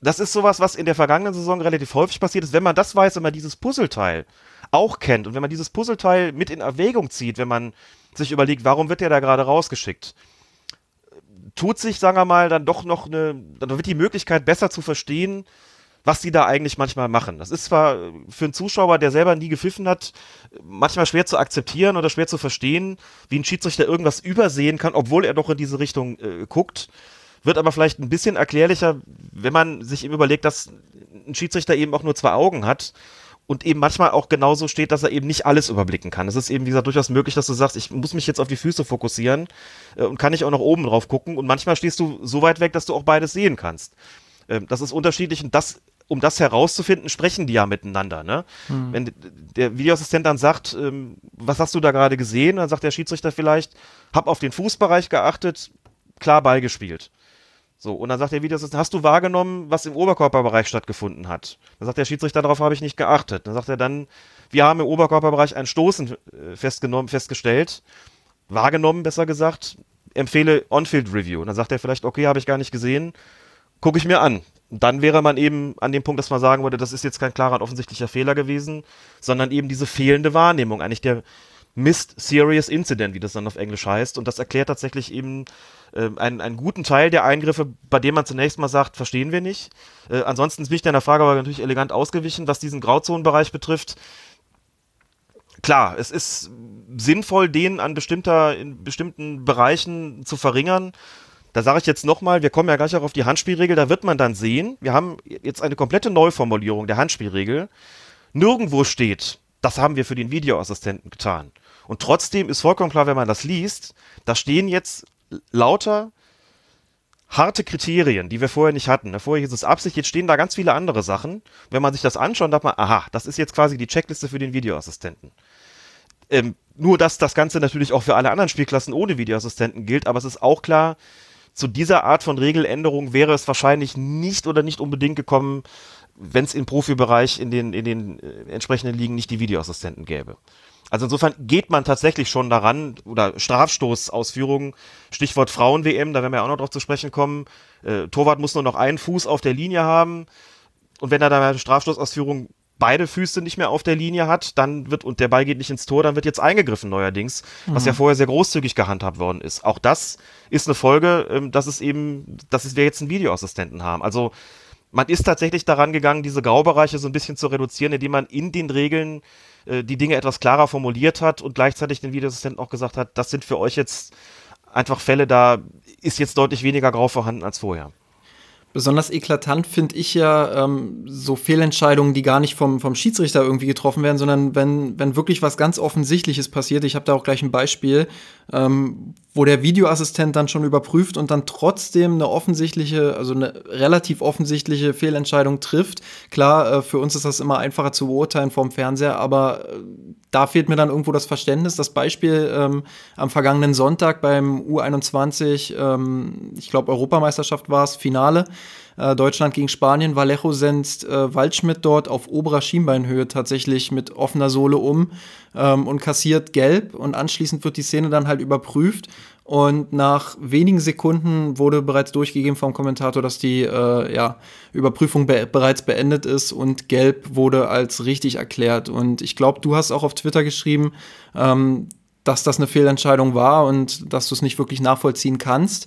Das ist sowas, was in der vergangenen Saison relativ häufig passiert ist. Wenn man das weiß, wenn man dieses Puzzleteil auch kennt und wenn man dieses Puzzleteil mit in Erwägung zieht, wenn man sich überlegt, warum wird der da gerade rausgeschickt, tut sich, sagen wir mal, dann doch noch eine, dann wird die Möglichkeit besser zu verstehen, was die da eigentlich manchmal machen. Das ist zwar für einen Zuschauer, der selber nie gepfiffen hat, manchmal schwer zu akzeptieren oder schwer zu verstehen, wie ein Schiedsrichter irgendwas übersehen kann, obwohl er doch in diese Richtung äh, guckt. Wird aber vielleicht ein bisschen erklärlicher, wenn man sich eben überlegt, dass ein Schiedsrichter eben auch nur zwei Augen hat und eben manchmal auch genauso steht, dass er eben nicht alles überblicken kann. Es ist eben, wie gesagt, durchaus möglich, dass du sagst, ich muss mich jetzt auf die Füße fokussieren äh, und kann nicht auch nach oben drauf gucken. Und manchmal stehst du so weit weg, dass du auch beides sehen kannst. Ähm, das ist unterschiedlich und das um das herauszufinden, sprechen die ja miteinander. Ne? Hm. Wenn der Videoassistent dann sagt, ähm, was hast du da gerade gesehen, dann sagt der Schiedsrichter vielleicht, hab auf den Fußbereich geachtet, klar Ball gespielt. So, und dann sagt der Videoassistent, hast du wahrgenommen, was im Oberkörperbereich stattgefunden hat? Dann sagt der Schiedsrichter, darauf habe ich nicht geachtet. Dann sagt er dann, wir haben im Oberkörperbereich ein Stoßen äh, festgenommen, festgestellt, wahrgenommen, besser gesagt, empfehle On-Field-Review. Dann sagt er vielleicht, okay, habe ich gar nicht gesehen, gucke ich mir an dann wäre man eben an dem Punkt, dass man sagen würde, das ist jetzt kein klarer und offensichtlicher Fehler gewesen, sondern eben diese fehlende Wahrnehmung, eigentlich der Missed Serious Incident, wie das dann auf Englisch heißt. Und das erklärt tatsächlich eben äh, einen, einen guten Teil der Eingriffe, bei dem man zunächst mal sagt, verstehen wir nicht. Äh, ansonsten bin ich deiner Frage aber natürlich elegant ausgewichen, was diesen Grauzonenbereich betrifft. Klar, es ist sinnvoll, den an bestimmter, in bestimmten Bereichen zu verringern da sage ich jetzt nochmal, wir kommen ja gleich auch auf die Handspielregel, da wird man dann sehen, wir haben jetzt eine komplette Neuformulierung der Handspielregel. Nirgendwo steht, das haben wir für den Videoassistenten getan. Und trotzdem ist vollkommen klar, wenn man das liest, da stehen jetzt lauter harte Kriterien, die wir vorher nicht hatten. Ne, vorher hieß es Absicht, jetzt stehen da ganz viele andere Sachen. Wenn man sich das anschaut, sagt man, aha, das ist jetzt quasi die Checkliste für den Videoassistenten. Ähm, nur, dass das Ganze natürlich auch für alle anderen Spielklassen ohne Videoassistenten gilt, aber es ist auch klar, zu dieser Art von Regeländerung wäre es wahrscheinlich nicht oder nicht unbedingt gekommen, wenn es im Profibereich in den, in den äh, entsprechenden Ligen nicht die Videoassistenten gäbe. Also insofern geht man tatsächlich schon daran, oder Strafstoßausführungen, Stichwort Frauen-WM, da werden wir auch noch drauf zu sprechen kommen. Äh, Torwart muss nur noch einen Fuß auf der Linie haben. Und wenn er da eine Strafstoßausführung beide Füße nicht mehr auf der Linie hat, dann wird, und der Ball geht nicht ins Tor, dann wird jetzt eingegriffen neuerdings, mhm. was ja mhm. vorher sehr großzügig gehandhabt worden ist. Auch das ist eine Folge, ähm, dass es eben, dass wir jetzt einen Videoassistenten haben. Also man ist tatsächlich daran gegangen, diese Graubereiche so ein bisschen zu reduzieren, indem man in den Regeln äh, die Dinge etwas klarer formuliert hat und gleichzeitig den Videoassistenten auch gesagt hat, das sind für euch jetzt einfach Fälle, da ist jetzt deutlich weniger Grau vorhanden als vorher. Besonders eklatant finde ich ja ähm, so Fehlentscheidungen, die gar nicht vom, vom Schiedsrichter irgendwie getroffen werden, sondern wenn, wenn wirklich was ganz Offensichtliches passiert. Ich habe da auch gleich ein Beispiel, ähm, wo der Videoassistent dann schon überprüft und dann trotzdem eine offensichtliche, also eine relativ offensichtliche Fehlentscheidung trifft. Klar, äh, für uns ist das immer einfacher zu beurteilen vom Fernseher, aber äh, da fehlt mir dann irgendwo das Verständnis. Das Beispiel ähm, am vergangenen Sonntag beim U21, ähm, ich glaube Europameisterschaft war es, Finale. Äh, Deutschland gegen Spanien. Vallejo senzt äh, Waldschmidt dort auf oberer Schienbeinhöhe tatsächlich mit offener Sohle um ähm, und kassiert gelb. Und anschließend wird die Szene dann halt überprüft. Und nach wenigen Sekunden wurde bereits durchgegeben vom Kommentator, dass die äh, ja, Überprüfung be bereits beendet ist und Gelb wurde als richtig erklärt. Und ich glaube, du hast auch auf Twitter geschrieben, ähm, dass das eine Fehlentscheidung war und dass du es nicht wirklich nachvollziehen kannst.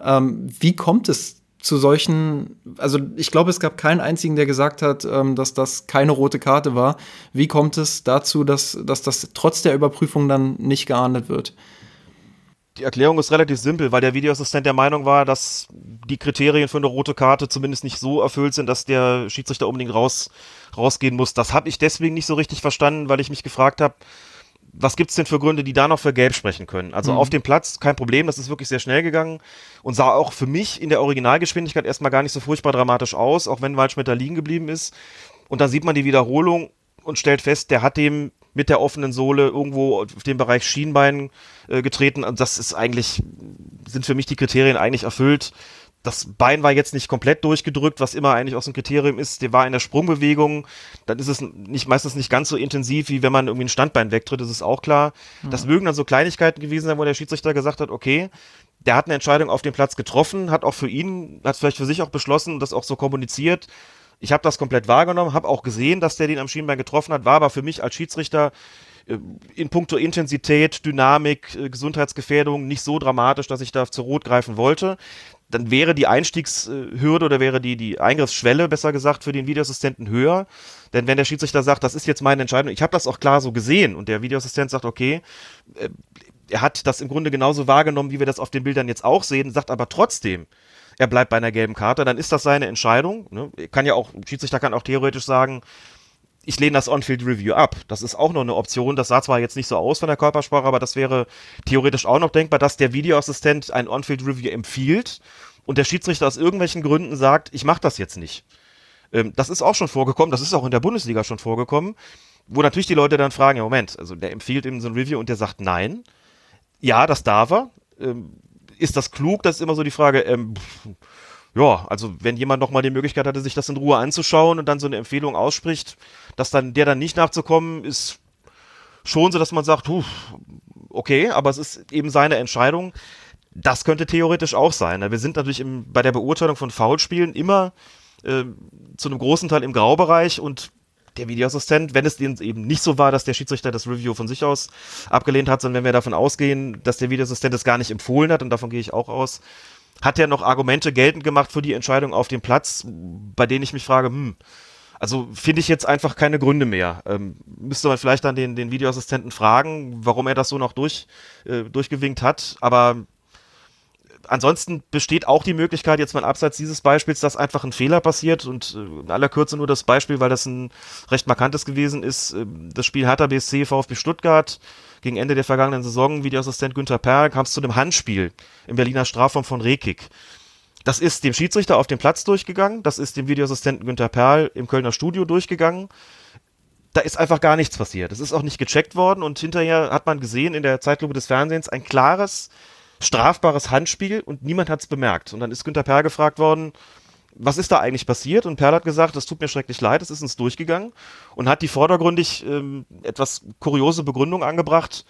Ähm, wie kommt es zu solchen, also ich glaube, es gab keinen einzigen, der gesagt hat, ähm, dass das keine rote Karte war. Wie kommt es dazu, dass, dass das trotz der Überprüfung dann nicht geahndet wird? Die Erklärung ist relativ simpel, weil der Videoassistent der Meinung war, dass die Kriterien für eine rote Karte zumindest nicht so erfüllt sind, dass der Schiedsrichter unbedingt raus, rausgehen muss. Das habe ich deswegen nicht so richtig verstanden, weil ich mich gefragt habe, was gibt es denn für Gründe, die da noch für Gelb sprechen können? Also mhm. auf dem Platz kein Problem, das ist wirklich sehr schnell gegangen und sah auch für mich in der Originalgeschwindigkeit erstmal gar nicht so furchtbar dramatisch aus, auch wenn Waldschmidt da liegen geblieben ist. Und dann sieht man die Wiederholung und stellt fest, der hat dem mit der offenen Sohle irgendwo auf den Bereich Schienbein äh, getreten. Und das ist eigentlich, sind für mich die Kriterien eigentlich erfüllt. Das Bein war jetzt nicht komplett durchgedrückt, was immer eigentlich auch so ein Kriterium ist. Der war in der Sprungbewegung. Dann ist es nicht, meistens nicht ganz so intensiv, wie wenn man irgendwie ein Standbein wegtritt, das ist auch klar. Mhm. Das mögen dann so Kleinigkeiten gewesen sein, wo der Schiedsrichter gesagt hat, okay, der hat eine Entscheidung auf dem Platz getroffen, hat auch für ihn, hat vielleicht für sich auch beschlossen, das auch so kommuniziert ich habe das komplett wahrgenommen, habe auch gesehen, dass der den am Schienbein getroffen hat, war aber für mich als Schiedsrichter äh, in puncto Intensität, Dynamik, äh, Gesundheitsgefährdung nicht so dramatisch, dass ich da zu Rot greifen wollte. Dann wäre die Einstiegshürde oder wäre die, die Eingriffsschwelle, besser gesagt, für den Videoassistenten höher. Denn wenn der Schiedsrichter sagt, das ist jetzt meine Entscheidung, ich habe das auch klar so gesehen und der Videoassistent sagt, okay, äh, er hat das im Grunde genauso wahrgenommen, wie wir das auf den Bildern jetzt auch sehen, sagt aber trotzdem, er bleibt bei einer gelben Karte, dann ist das seine Entscheidung. Ne? Kann ja auch, Schiedsrichter kann auch theoretisch sagen, ich lehne das On-Field Review ab. Das ist auch noch eine Option. Das sah zwar jetzt nicht so aus von der Körpersprache, aber das wäre theoretisch auch noch denkbar, dass der Videoassistent ein On-Field Review empfiehlt und der Schiedsrichter aus irgendwelchen Gründen sagt, ich mache das jetzt nicht. Ähm, das ist auch schon vorgekommen, das ist auch in der Bundesliga schon vorgekommen, wo natürlich die Leute dann fragen, ja Moment, also der empfiehlt eben so ein Review und der sagt nein. Ja, das darf er. Ähm, ist das klug? Das ist immer so die Frage. Ähm, ja, also wenn jemand nochmal die Möglichkeit hatte, sich das in Ruhe anzuschauen und dann so eine Empfehlung ausspricht, dass dann der dann nicht nachzukommen, ist schon so, dass man sagt, huh, okay, aber es ist eben seine Entscheidung. Das könnte theoretisch auch sein. Wir sind natürlich im, bei der Beurteilung von Foulspielen immer äh, zu einem großen Teil im Graubereich und der Videoassistent, wenn es eben nicht so war, dass der Schiedsrichter das Review von sich aus abgelehnt hat, sondern wenn wir davon ausgehen, dass der Videoassistent es gar nicht empfohlen hat, und davon gehe ich auch aus, hat er noch Argumente geltend gemacht für die Entscheidung auf dem Platz, bei denen ich mich frage, hm, also finde ich jetzt einfach keine Gründe mehr. Ähm, müsste man vielleicht dann den, den Videoassistenten fragen, warum er das so noch durch, äh, durchgewinkt hat, aber ansonsten besteht auch die Möglichkeit, jetzt mal abseits dieses Beispiels, dass einfach ein Fehler passiert und äh, in aller Kürze nur das Beispiel, weil das ein recht markantes gewesen ist. Äh, das Spiel Hertha BSC VfB Stuttgart gegen Ende der vergangenen Saison, Videoassistent Günther Perl, kam es zu einem Handspiel im Berliner Strafraum von Rekik. Das ist dem Schiedsrichter auf dem Platz durchgegangen, das ist dem Videoassistenten Günter Perl im Kölner Studio durchgegangen. Da ist einfach gar nichts passiert. Es ist auch nicht gecheckt worden und hinterher hat man gesehen in der Zeitlupe des Fernsehens ein klares, strafbares Handspiel und niemand hat es bemerkt. Und dann ist Günter Perl gefragt worden, was ist da eigentlich passiert? Und Perl hat gesagt, das tut mir schrecklich leid, es ist uns durchgegangen und hat die vordergründig ähm, etwas kuriose Begründung angebracht.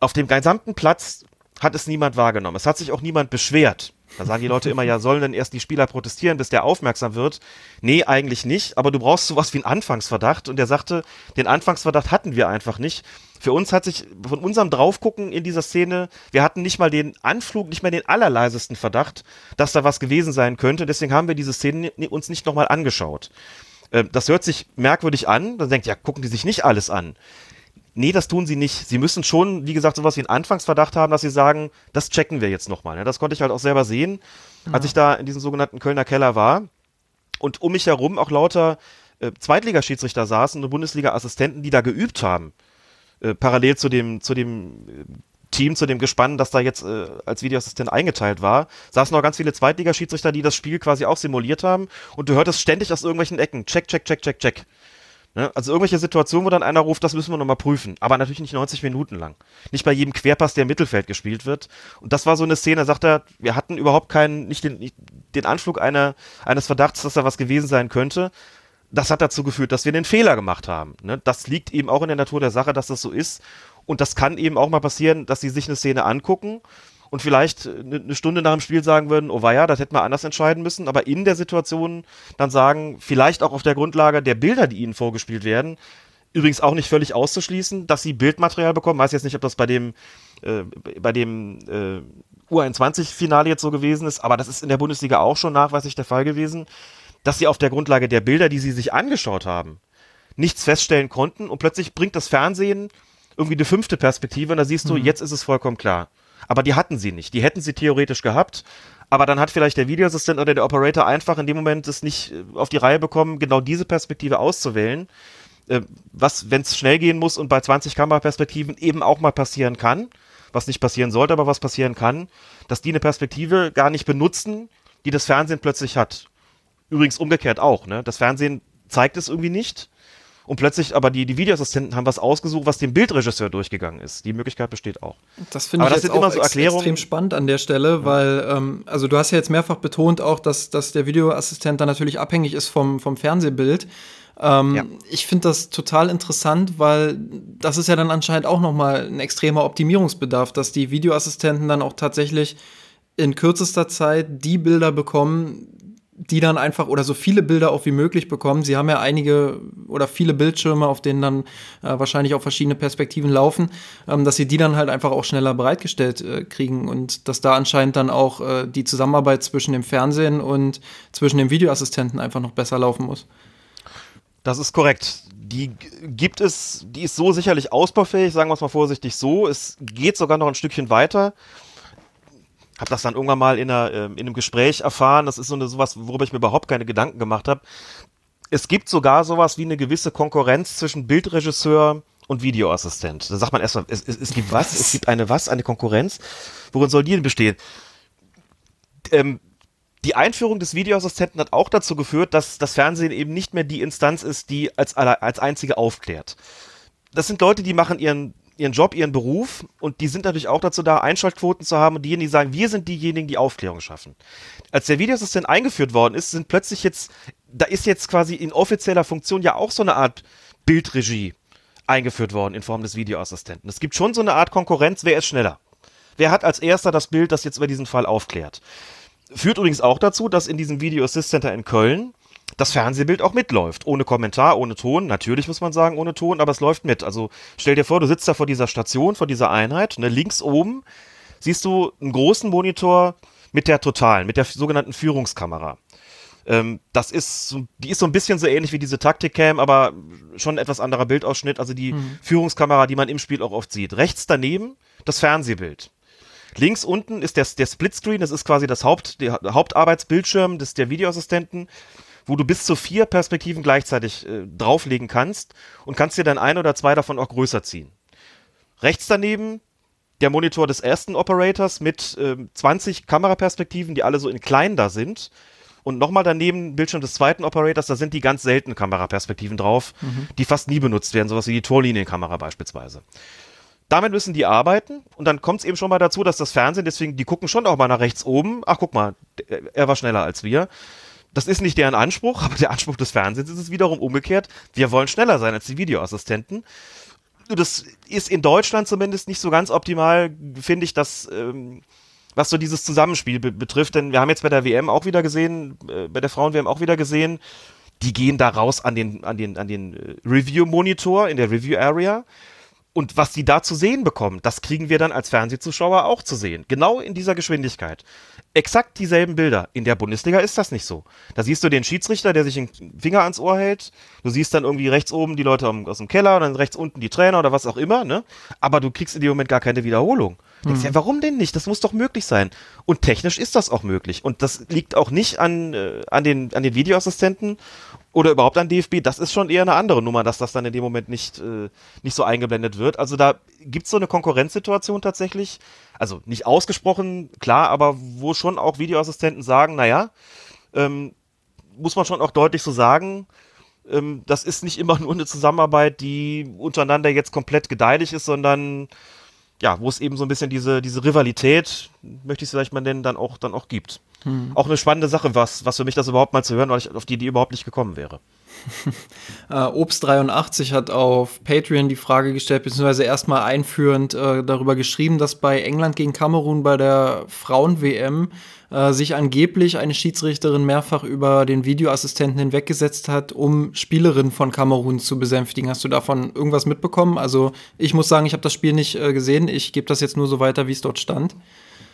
Auf dem gesamten Platz hat es niemand wahrgenommen. Es hat sich auch niemand beschwert. Da sagen die Leute immer, ja, sollen denn erst die Spieler protestieren, bis der aufmerksam wird? Nee, eigentlich nicht, aber du brauchst sowas wie einen Anfangsverdacht. Und er sagte, den Anfangsverdacht hatten wir einfach nicht. Für uns hat sich von unserem Draufgucken in dieser Szene, wir hatten nicht mal den Anflug, nicht mal den allerleisesten Verdacht, dass da was gewesen sein könnte. Deswegen haben wir diese Szene uns nicht nochmal angeschaut. Ähm, das hört sich merkwürdig an. Dann denkt, ja, gucken die sich nicht alles an. Nee, das tun sie nicht. Sie müssen schon, wie gesagt, sowas wie einen Anfangsverdacht haben, dass sie sagen, das checken wir jetzt nochmal. Das konnte ich halt auch selber sehen, ja. als ich da in diesem sogenannten Kölner Keller war. Und um mich herum auch lauter äh, Zweitligaschiedsrichter saßen und Bundesliga-Assistenten, die da geübt haben. Äh, parallel zu dem, zu dem äh, Team, zu dem Gespann, das da jetzt äh, als Videoassistent eingeteilt war, saßen noch ganz viele Zweitligaschiedsrichter, die das Spiel quasi auch simuliert haben. Und du hörtest ständig aus irgendwelchen Ecken, check, check, check, check, check. Ne? Also irgendwelche Situationen, wo dann einer ruft, das müssen wir nochmal prüfen. Aber natürlich nicht 90 Minuten lang. Nicht bei jedem Querpass, der im Mittelfeld gespielt wird. Und das war so eine Szene, sagt er, wir hatten überhaupt keinen, nicht den, nicht den Anflug einer, eines Verdachts, dass da was gewesen sein könnte. Das hat dazu geführt, dass wir den Fehler gemacht haben. Ne? Das liegt eben auch in der Natur der Sache, dass das so ist. Und das kann eben auch mal passieren, dass sie sich eine Szene angucken und vielleicht eine Stunde nach dem Spiel sagen würden, oh ja, das hätten wir anders entscheiden müssen, aber in der Situation dann sagen, vielleicht auch auf der Grundlage der Bilder, die ihnen vorgespielt werden, übrigens auch nicht völlig auszuschließen, dass sie Bildmaterial bekommen. Weiß jetzt nicht, ob das bei dem, äh, bei dem äh, U21-Finale jetzt so gewesen ist, aber das ist in der Bundesliga auch schon nachweislich der Fall gewesen, dass sie auf der Grundlage der Bilder, die sie sich angeschaut haben, nichts feststellen konnten und plötzlich bringt das Fernsehen irgendwie eine fünfte Perspektive und da siehst du, mhm. jetzt ist es vollkommen klar. Aber die hatten sie nicht. Die hätten sie theoretisch gehabt. Aber dann hat vielleicht der Videoassistent oder der Operator einfach in dem Moment es nicht äh, auf die Reihe bekommen, genau diese Perspektive auszuwählen. Äh, was, wenn es schnell gehen muss und bei 20 Kameraperspektiven eben auch mal passieren kann, was nicht passieren sollte, aber was passieren kann, dass die eine Perspektive gar nicht benutzen, die das Fernsehen plötzlich hat. Übrigens umgekehrt auch, ne? Das Fernsehen zeigt es irgendwie nicht und plötzlich aber die, die Videoassistenten haben was ausgesucht, was dem Bildregisseur durchgegangen ist. Die Möglichkeit besteht auch. Das finde ich das jetzt auch so extrem spannend an der Stelle, weil, ähm, also du hast ja jetzt mehrfach betont auch, dass, dass der Videoassistent dann natürlich abhängig ist vom, vom Fernsehbild. Ähm, ja. Ich finde das total interessant, weil das ist ja dann anscheinend auch nochmal ein extremer Optimierungsbedarf, dass die Videoassistenten dann auch tatsächlich in kürzester Zeit die Bilder bekommen, die dann einfach oder so viele Bilder auch wie möglich bekommen. Sie haben ja einige oder viele Bildschirme, auf denen dann äh, wahrscheinlich auch verschiedene Perspektiven laufen, ähm, dass sie die dann halt einfach auch schneller bereitgestellt äh, kriegen und dass da anscheinend dann auch äh, die Zusammenarbeit zwischen dem Fernsehen und zwischen dem Videoassistenten einfach noch besser laufen muss. Das ist korrekt. Die gibt es, die ist so sicherlich ausbaufähig, sagen wir es mal vorsichtig so. Es geht sogar noch ein Stückchen weiter habe das dann irgendwann mal in, einer, ähm, in einem Gespräch erfahren. Das ist so eine, sowas, worüber ich mir überhaupt keine Gedanken gemacht habe. Es gibt sogar sowas wie eine gewisse Konkurrenz zwischen Bildregisseur und Videoassistent. Da sagt man erstmal, es, es, es gibt was? was? Es gibt eine was? Eine Konkurrenz? Worin soll die denn bestehen? Ähm, die Einführung des Videoassistenten hat auch dazu geführt, dass das Fernsehen eben nicht mehr die Instanz ist, die als, als einzige aufklärt. Das sind Leute, die machen ihren ihren Job, ihren Beruf und die sind natürlich auch dazu da, Einschaltquoten zu haben und diejenigen, die sagen, wir sind diejenigen, die Aufklärung schaffen. Als der Videoassistent eingeführt worden ist, sind plötzlich jetzt, da ist jetzt quasi in offizieller Funktion ja auch so eine Art Bildregie eingeführt worden in Form des Videoassistenten. Es gibt schon so eine Art Konkurrenz, wer ist schneller? Wer hat als erster das Bild, das jetzt über diesen Fall aufklärt? Führt übrigens auch dazu, dass in diesem Video Assist Center in Köln das Fernsehbild auch mitläuft. Ohne Kommentar, ohne Ton. Natürlich muss man sagen, ohne Ton, aber es läuft mit. Also stell dir vor, du sitzt da vor dieser Station, vor dieser Einheit, ne, links oben siehst du einen großen Monitor mit der totalen, mit der sogenannten Führungskamera. Ähm, das ist, die ist so ein bisschen so ähnlich wie diese Taktikcam, aber schon ein etwas anderer Bildausschnitt. Also die mhm. Führungskamera, die man im Spiel auch oft sieht. Rechts daneben das Fernsehbild. Links unten ist der, der Splitscreen, das ist quasi das Haupt, der Hauptarbeitsbildschirm des, der Videoassistenten wo du bis zu vier Perspektiven gleichzeitig äh, drauflegen kannst und kannst dir dann ein oder zwei davon auch größer ziehen. Rechts daneben der Monitor des ersten Operators mit äh, 20 Kameraperspektiven, die alle so in klein da sind. Und nochmal daneben Bildschirm des zweiten Operators, da sind die ganz seltenen Kameraperspektiven drauf, mhm. die fast nie benutzt werden, sowas wie die Torlinienkamera beispielsweise. Damit müssen die arbeiten und dann kommt es eben schon mal dazu, dass das Fernsehen, deswegen, die gucken schon auch mal nach rechts oben. Ach, guck mal, er war schneller als wir. Das ist nicht deren Anspruch, aber der Anspruch des Fernsehens ist es wiederum umgekehrt. Wir wollen schneller sein als die Videoassistenten. Das ist in Deutschland zumindest nicht so ganz optimal, finde ich, dass, ähm, was so dieses Zusammenspiel be betrifft. Denn wir haben jetzt bei der WM auch wieder gesehen, äh, bei der Frauen-WM auch wieder gesehen, die gehen da raus an den, an den, an den äh, Review-Monitor in der Review-Area und was sie da zu sehen bekommen, das kriegen wir dann als Fernsehzuschauer auch zu sehen. Genau in dieser Geschwindigkeit. Exakt dieselben Bilder. In der Bundesliga ist das nicht so. Da siehst du den Schiedsrichter, der sich den Finger ans Ohr hält. Du siehst dann irgendwie rechts oben die Leute aus dem Keller und dann rechts unten die Trainer oder was auch immer, ne? Aber du kriegst in dem Moment gar keine Wiederholung. Mhm. Denkst ja, warum denn nicht? Das muss doch möglich sein. Und technisch ist das auch möglich. Und das liegt auch nicht an, äh, an, den, an den Videoassistenten oder überhaupt an DFB, das ist schon eher eine andere Nummer, dass das dann in dem Moment nicht, äh, nicht so eingeblendet wird. Also da gibt es so eine Konkurrenzsituation tatsächlich. Also nicht ausgesprochen, klar, aber wo schon auch Videoassistenten sagen, naja, ähm, muss man schon auch deutlich so sagen, ähm, das ist nicht immer nur eine Zusammenarbeit, die untereinander jetzt komplett gedeihlich ist, sondern ja, wo es eben so ein bisschen diese, diese Rivalität, möchte ich es vielleicht mal nennen, dann auch, dann auch gibt. Hm. Auch eine spannende Sache, was, was für mich das überhaupt mal zu hören, weil ich auf die Idee überhaupt nicht gekommen wäre. äh, Obst83 hat auf Patreon die Frage gestellt, beziehungsweise erstmal einführend äh, darüber geschrieben, dass bei England gegen Kamerun bei der Frauen-WM äh, sich angeblich eine Schiedsrichterin mehrfach über den Videoassistenten hinweggesetzt hat, um Spielerinnen von Kamerun zu besänftigen. Hast du davon irgendwas mitbekommen? Also ich muss sagen, ich habe das Spiel nicht äh, gesehen. Ich gebe das jetzt nur so weiter, wie es dort stand.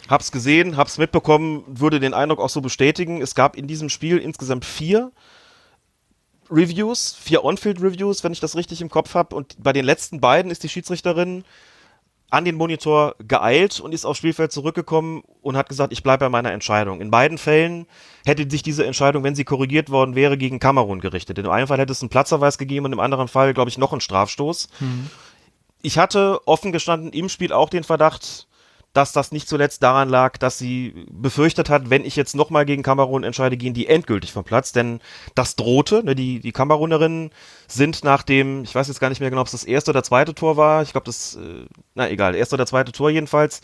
Hab's gesehen, hab's mitbekommen, würde den Eindruck auch so bestätigen. Es gab in diesem Spiel insgesamt vier Reviews, vier On-Field-Reviews, wenn ich das richtig im Kopf habe. Und bei den letzten beiden ist die Schiedsrichterin an den Monitor geeilt und ist aufs Spielfeld zurückgekommen und hat gesagt, ich bleibe bei meiner Entscheidung. In beiden Fällen hätte sich diese Entscheidung, wenn sie korrigiert worden wäre, gegen Kamerun gerichtet. In einem Fall hätte es einen Platzerweis gegeben und im anderen Fall, glaube ich, noch einen Strafstoß. Mhm. Ich hatte offen gestanden im Spiel auch den Verdacht, dass das nicht zuletzt daran lag, dass sie befürchtet hat, wenn ich jetzt nochmal gegen Kamerun entscheide, gehen die endgültig vom Platz, denn das drohte, ne, die, die Kamerunerinnen sind nach dem, ich weiß jetzt gar nicht mehr genau, ob es das erste oder zweite Tor war, ich glaube das, äh, na egal, erste oder zweite Tor jedenfalls,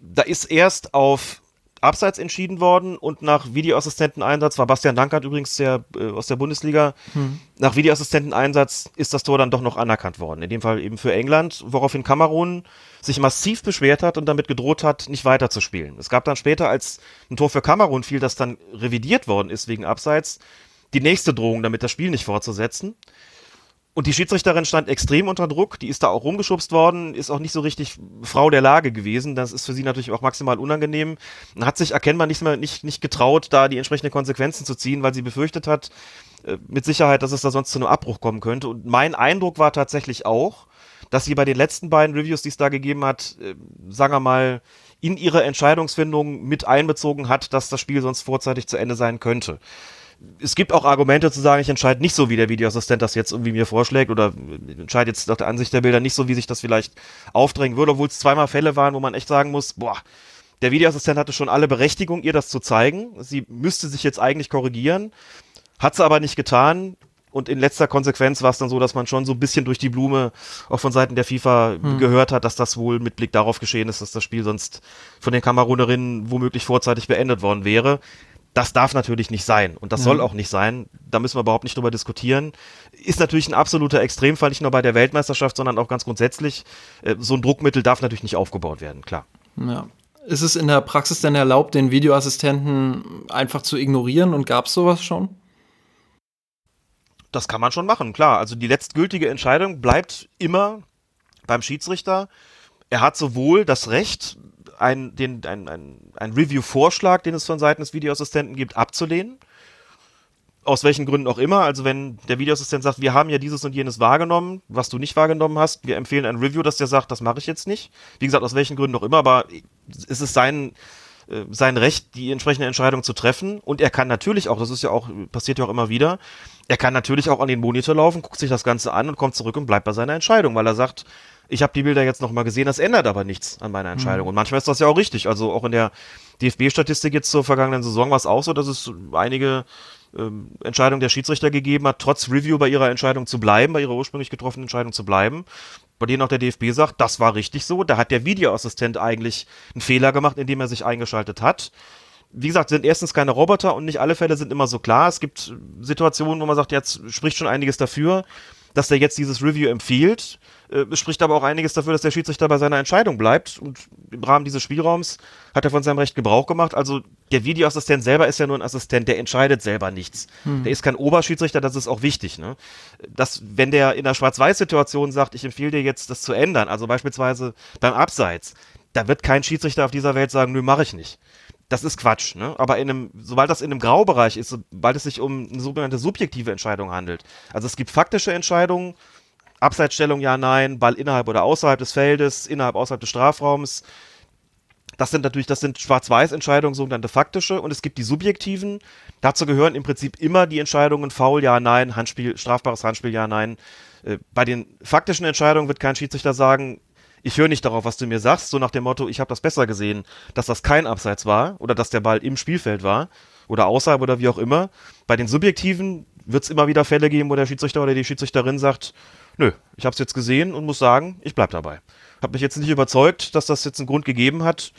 da ist erst auf abseits entschieden worden und nach Videoassistenteneinsatz, war Bastian Dankert übrigens der, äh, aus der Bundesliga, hm. nach Videoassistenteneinsatz ist das Tor dann doch noch anerkannt worden. In dem Fall eben für England, woraufhin Kamerun sich massiv beschwert hat und damit gedroht hat, nicht weiterzuspielen. Es gab dann später, als ein Tor für Kamerun fiel, das dann revidiert worden ist wegen Abseits, die nächste Drohung, damit das Spiel nicht fortzusetzen. Und die Schiedsrichterin stand extrem unter Druck, die ist da auch rumgeschubst worden, ist auch nicht so richtig Frau der Lage gewesen. Das ist für sie natürlich auch maximal unangenehm. Hat sich erkennbar nicht mehr nicht, nicht getraut, da die entsprechenden Konsequenzen zu ziehen, weil sie befürchtet hat, äh, mit Sicherheit, dass es da sonst zu einem Abbruch kommen könnte. Und mein Eindruck war tatsächlich auch, dass sie bei den letzten beiden Reviews, die es da gegeben hat, äh, sagen wir mal, in ihre Entscheidungsfindung mit einbezogen hat, dass das Spiel sonst vorzeitig zu Ende sein könnte es gibt auch Argumente zu sagen, ich entscheide nicht so, wie der Videoassistent das jetzt irgendwie mir vorschlägt oder entscheide jetzt nach der Ansicht der Bilder nicht so, wie sich das vielleicht aufdrängen würde, obwohl es zweimal Fälle waren, wo man echt sagen muss, boah, der Videoassistent hatte schon alle Berechtigung, ihr das zu zeigen. Sie müsste sich jetzt eigentlich korrigieren, hat sie aber nicht getan. Und in letzter Konsequenz war es dann so, dass man schon so ein bisschen durch die Blume auch von Seiten der FIFA hm. gehört hat, dass das wohl mit Blick darauf geschehen ist, dass das Spiel sonst von den Kamerunerinnen womöglich vorzeitig beendet worden wäre. Das darf natürlich nicht sein und das ja. soll auch nicht sein. Da müssen wir überhaupt nicht drüber diskutieren. Ist natürlich ein absoluter Extremfall, nicht nur bei der Weltmeisterschaft, sondern auch ganz grundsätzlich. Äh, so ein Druckmittel darf natürlich nicht aufgebaut werden, klar. Ja. Ist es in der Praxis denn erlaubt, den Videoassistenten einfach zu ignorieren und gab es sowas schon? Das kann man schon machen, klar. Also die letztgültige Entscheidung bleibt immer beim Schiedsrichter. Er hat sowohl das Recht, ein, den, ein, ein, ein Review-Vorschlag, den es von Seiten des Videoassistenten gibt, abzulehnen. Aus welchen Gründen auch immer. Also wenn der Videoassistent sagt, wir haben ja dieses und jenes wahrgenommen, was du nicht wahrgenommen hast, wir empfehlen ein Review, dass der sagt, das mache ich jetzt nicht. Wie gesagt, aus welchen Gründen auch immer, aber es ist sein, äh, sein Recht, die entsprechende Entscheidung zu treffen. Und er kann natürlich auch, das ist ja auch, passiert ja auch immer wieder, er kann natürlich auch an den Monitor laufen, guckt sich das Ganze an und kommt zurück und bleibt bei seiner Entscheidung, weil er sagt, ich habe die Bilder jetzt nochmal gesehen, das ändert aber nichts an meiner Entscheidung. Mhm. Und manchmal ist das ja auch richtig. Also auch in der DFB-Statistik jetzt zur vergangenen Saison war es auch so, dass es einige ähm, Entscheidungen der Schiedsrichter gegeben hat, trotz Review bei ihrer Entscheidung zu bleiben, bei ihrer ursprünglich getroffenen Entscheidung zu bleiben, bei denen auch der DFB sagt, das war richtig so. Da hat der Videoassistent eigentlich einen Fehler gemacht, indem er sich eingeschaltet hat. Wie gesagt, sind erstens keine Roboter und nicht alle Fälle sind immer so klar. Es gibt Situationen, wo man sagt, jetzt spricht schon einiges dafür, dass der jetzt dieses Review empfiehlt. Äh, spricht aber auch einiges dafür, dass der Schiedsrichter bei seiner Entscheidung bleibt. Und im Rahmen dieses Spielraums hat er von seinem Recht Gebrauch gemacht. Also der Videoassistent selber ist ja nur ein Assistent, der entscheidet selber nichts. Hm. Der ist kein Oberschiedsrichter, das ist auch wichtig. Ne? Dass, wenn der in einer Schwarz-Weiß-Situation sagt, ich empfehle dir jetzt, das zu ändern, also beispielsweise beim Abseits, da wird kein Schiedsrichter auf dieser Welt sagen, nö, mache ich nicht das ist Quatsch, ne? Aber in einem, sobald das in einem Graubereich ist, sobald es sich um eine sogenannte subjektive Entscheidung handelt, also es gibt faktische Entscheidungen, Abseitsstellung ja, nein, Ball innerhalb oder außerhalb des Feldes, innerhalb, außerhalb des Strafraums. Das sind natürlich, das sind Schwarz-Weiß-Entscheidungen, sogenannte faktische, und es gibt die subjektiven. Dazu gehören im Prinzip immer die Entscheidungen Foul, ja, nein, Handspiel, strafbares Handspiel, ja, nein. Äh, bei den faktischen Entscheidungen wird kein Schiedsrichter sagen, ich höre nicht darauf, was du mir sagst, so nach dem Motto, ich habe das besser gesehen, dass das kein Abseits war oder dass der Ball im Spielfeld war oder außerhalb oder wie auch immer. Bei den subjektiven wird es immer wieder Fälle geben, wo der Schiedsrichter oder die Schiedsrichterin sagt, nö, ich habe es jetzt gesehen und muss sagen, ich bleib dabei. Habe mich jetzt nicht überzeugt, dass das jetzt einen Grund gegeben hat.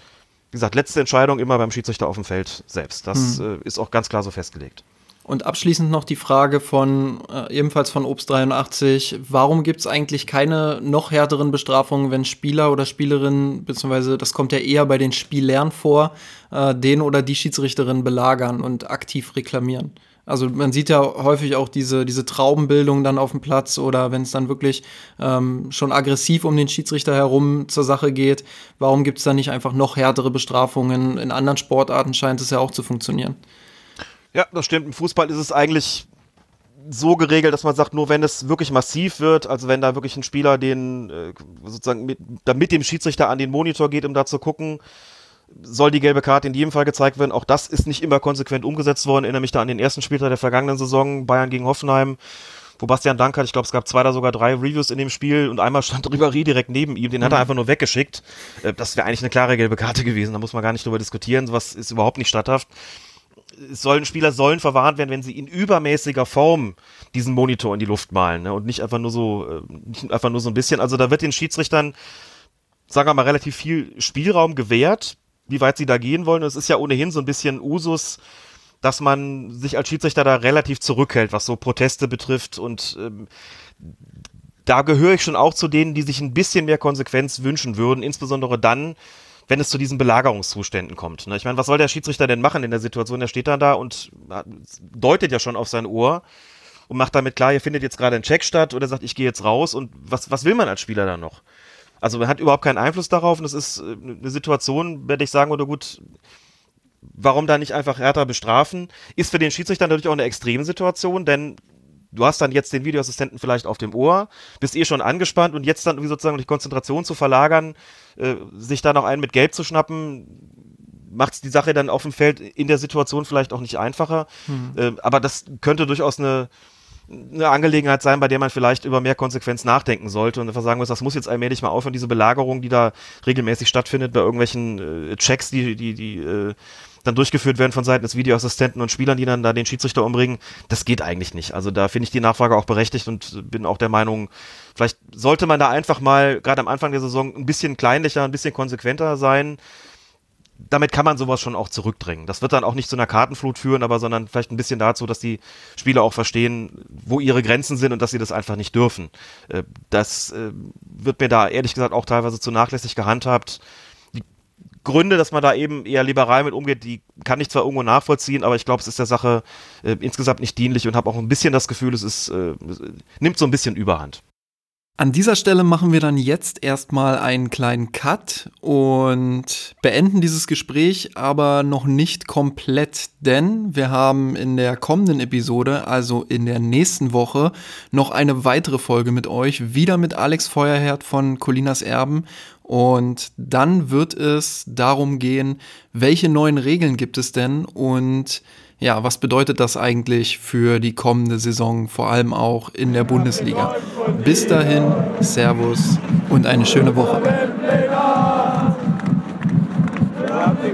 Wie gesagt, letzte Entscheidung immer beim Schiedsrichter auf dem Feld selbst. Das hm. äh, ist auch ganz klar so festgelegt. Und abschließend noch die Frage von äh, ebenfalls von Obst 83. Warum gibt es eigentlich keine noch härteren Bestrafungen, wenn Spieler oder Spielerinnen, beziehungsweise das kommt ja eher bei den Spielern vor, äh, den oder die Schiedsrichterin belagern und aktiv reklamieren? Also man sieht ja häufig auch diese, diese Traubenbildung dann auf dem Platz oder wenn es dann wirklich ähm, schon aggressiv um den Schiedsrichter herum zur Sache geht. Warum gibt es da nicht einfach noch härtere Bestrafungen? In anderen Sportarten scheint es ja auch zu funktionieren. Ja, das stimmt. Im Fußball ist es eigentlich so geregelt, dass man sagt, nur wenn es wirklich massiv wird, also wenn da wirklich ein Spieler den äh, sozusagen mit, damit dem Schiedsrichter an den Monitor geht, um da zu gucken, soll die gelbe Karte in jedem Fall gezeigt werden. Auch das ist nicht immer konsequent umgesetzt worden. Ich erinnere mich da an den ersten Spieltag der vergangenen Saison, Bayern gegen Hoffenheim, wo Bastian Dank hat, ich glaube, es gab zwei oder sogar drei Reviews in dem Spiel und einmal stand Ribéry direkt neben ihm, den mhm. hat er mhm. einfach nur weggeschickt. Äh, das wäre eigentlich eine klare gelbe Karte gewesen, da muss man gar nicht drüber diskutieren, sowas ist überhaupt nicht statthaft. Es sollen, Spieler sollen verwarnt werden, wenn sie in übermäßiger Form diesen Monitor in die Luft malen ne? und nicht einfach nur so, äh, nicht einfach nur so ein bisschen. Also da wird den Schiedsrichtern, sagen wir mal, relativ viel Spielraum gewährt, wie weit sie da gehen wollen. Es ist ja ohnehin so ein bisschen Usus, dass man sich als Schiedsrichter da relativ zurückhält, was so Proteste betrifft. Und ähm, da gehöre ich schon auch zu denen, die sich ein bisschen mehr Konsequenz wünschen würden, insbesondere dann, wenn es zu diesen Belagerungszuständen kommt. Ne? Ich meine, was soll der Schiedsrichter denn machen in der Situation? Der steht dann da und deutet ja schon auf sein Ohr und macht damit klar, hier findet jetzt gerade ein Check statt oder sagt, ich gehe jetzt raus und was, was will man als Spieler dann noch? Also man hat überhaupt keinen Einfluss darauf und es ist äh, eine Situation, werde ich sagen, oder gut, warum da nicht einfach härter bestrafen? Ist für den Schiedsrichter natürlich auch eine Extremsituation, denn du hast dann jetzt den Videoassistenten vielleicht auf dem Ohr, bist eh schon angespannt und jetzt dann irgendwie sozusagen die Konzentration zu verlagern, äh, sich da noch einen mit Gelb zu schnappen, macht die Sache dann auf dem Feld in der Situation vielleicht auch nicht einfacher. Mhm. Äh, aber das könnte durchaus eine, eine Angelegenheit sein, bei der man vielleicht über mehr Konsequenz nachdenken sollte und einfach sagen muss, das muss jetzt allmählich mal aufhören, diese Belagerung, die da regelmäßig stattfindet bei irgendwelchen äh, Checks, die, die, die äh, dann durchgeführt werden von Seiten des Videoassistenten und Spielern, die dann da den Schiedsrichter umbringen, das geht eigentlich nicht. Also da finde ich die Nachfrage auch berechtigt und bin auch der Meinung, vielleicht sollte man da einfach mal, gerade am Anfang der Saison, ein bisschen kleinlicher, ein bisschen konsequenter sein damit kann man sowas schon auch zurückdrängen. Das wird dann auch nicht zu einer Kartenflut führen, aber sondern vielleicht ein bisschen dazu, dass die Spieler auch verstehen, wo ihre Grenzen sind und dass sie das einfach nicht dürfen. Äh, das äh, wird mir da ehrlich gesagt auch teilweise zu nachlässig gehandhabt. Die Gründe, dass man da eben eher liberal mit umgeht, die kann ich zwar irgendwo nachvollziehen, aber ich glaube, es ist der Sache äh, insgesamt nicht dienlich und habe auch ein bisschen das Gefühl, es ist, nimmt so ein bisschen Überhand. An dieser Stelle machen wir dann jetzt erstmal einen kleinen Cut und beenden dieses Gespräch aber noch nicht komplett, denn wir haben in der kommenden Episode, also in der nächsten Woche, noch eine weitere Folge mit euch, wieder mit Alex Feuerherd von Colinas Erben. Und dann wird es darum gehen, welche neuen Regeln gibt es denn und ja, was bedeutet das eigentlich für die kommende Saison, vor allem auch in der Bundesliga? Bis dahin, Servus und eine schöne Woche.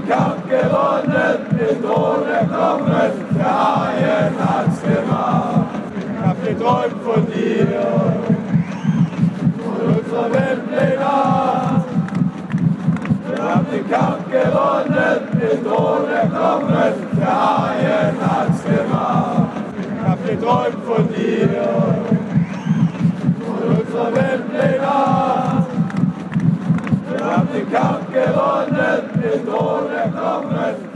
Kampf gewonnen, von dir, von unserer Weltpläne. Kampf gewonnen, den Tod erkommen, der Haien hat's gemacht. Ich hab geträumt von dir, von unserer Weltpläne. Wir haben den Kampf gewonnen, den Tod erkommen.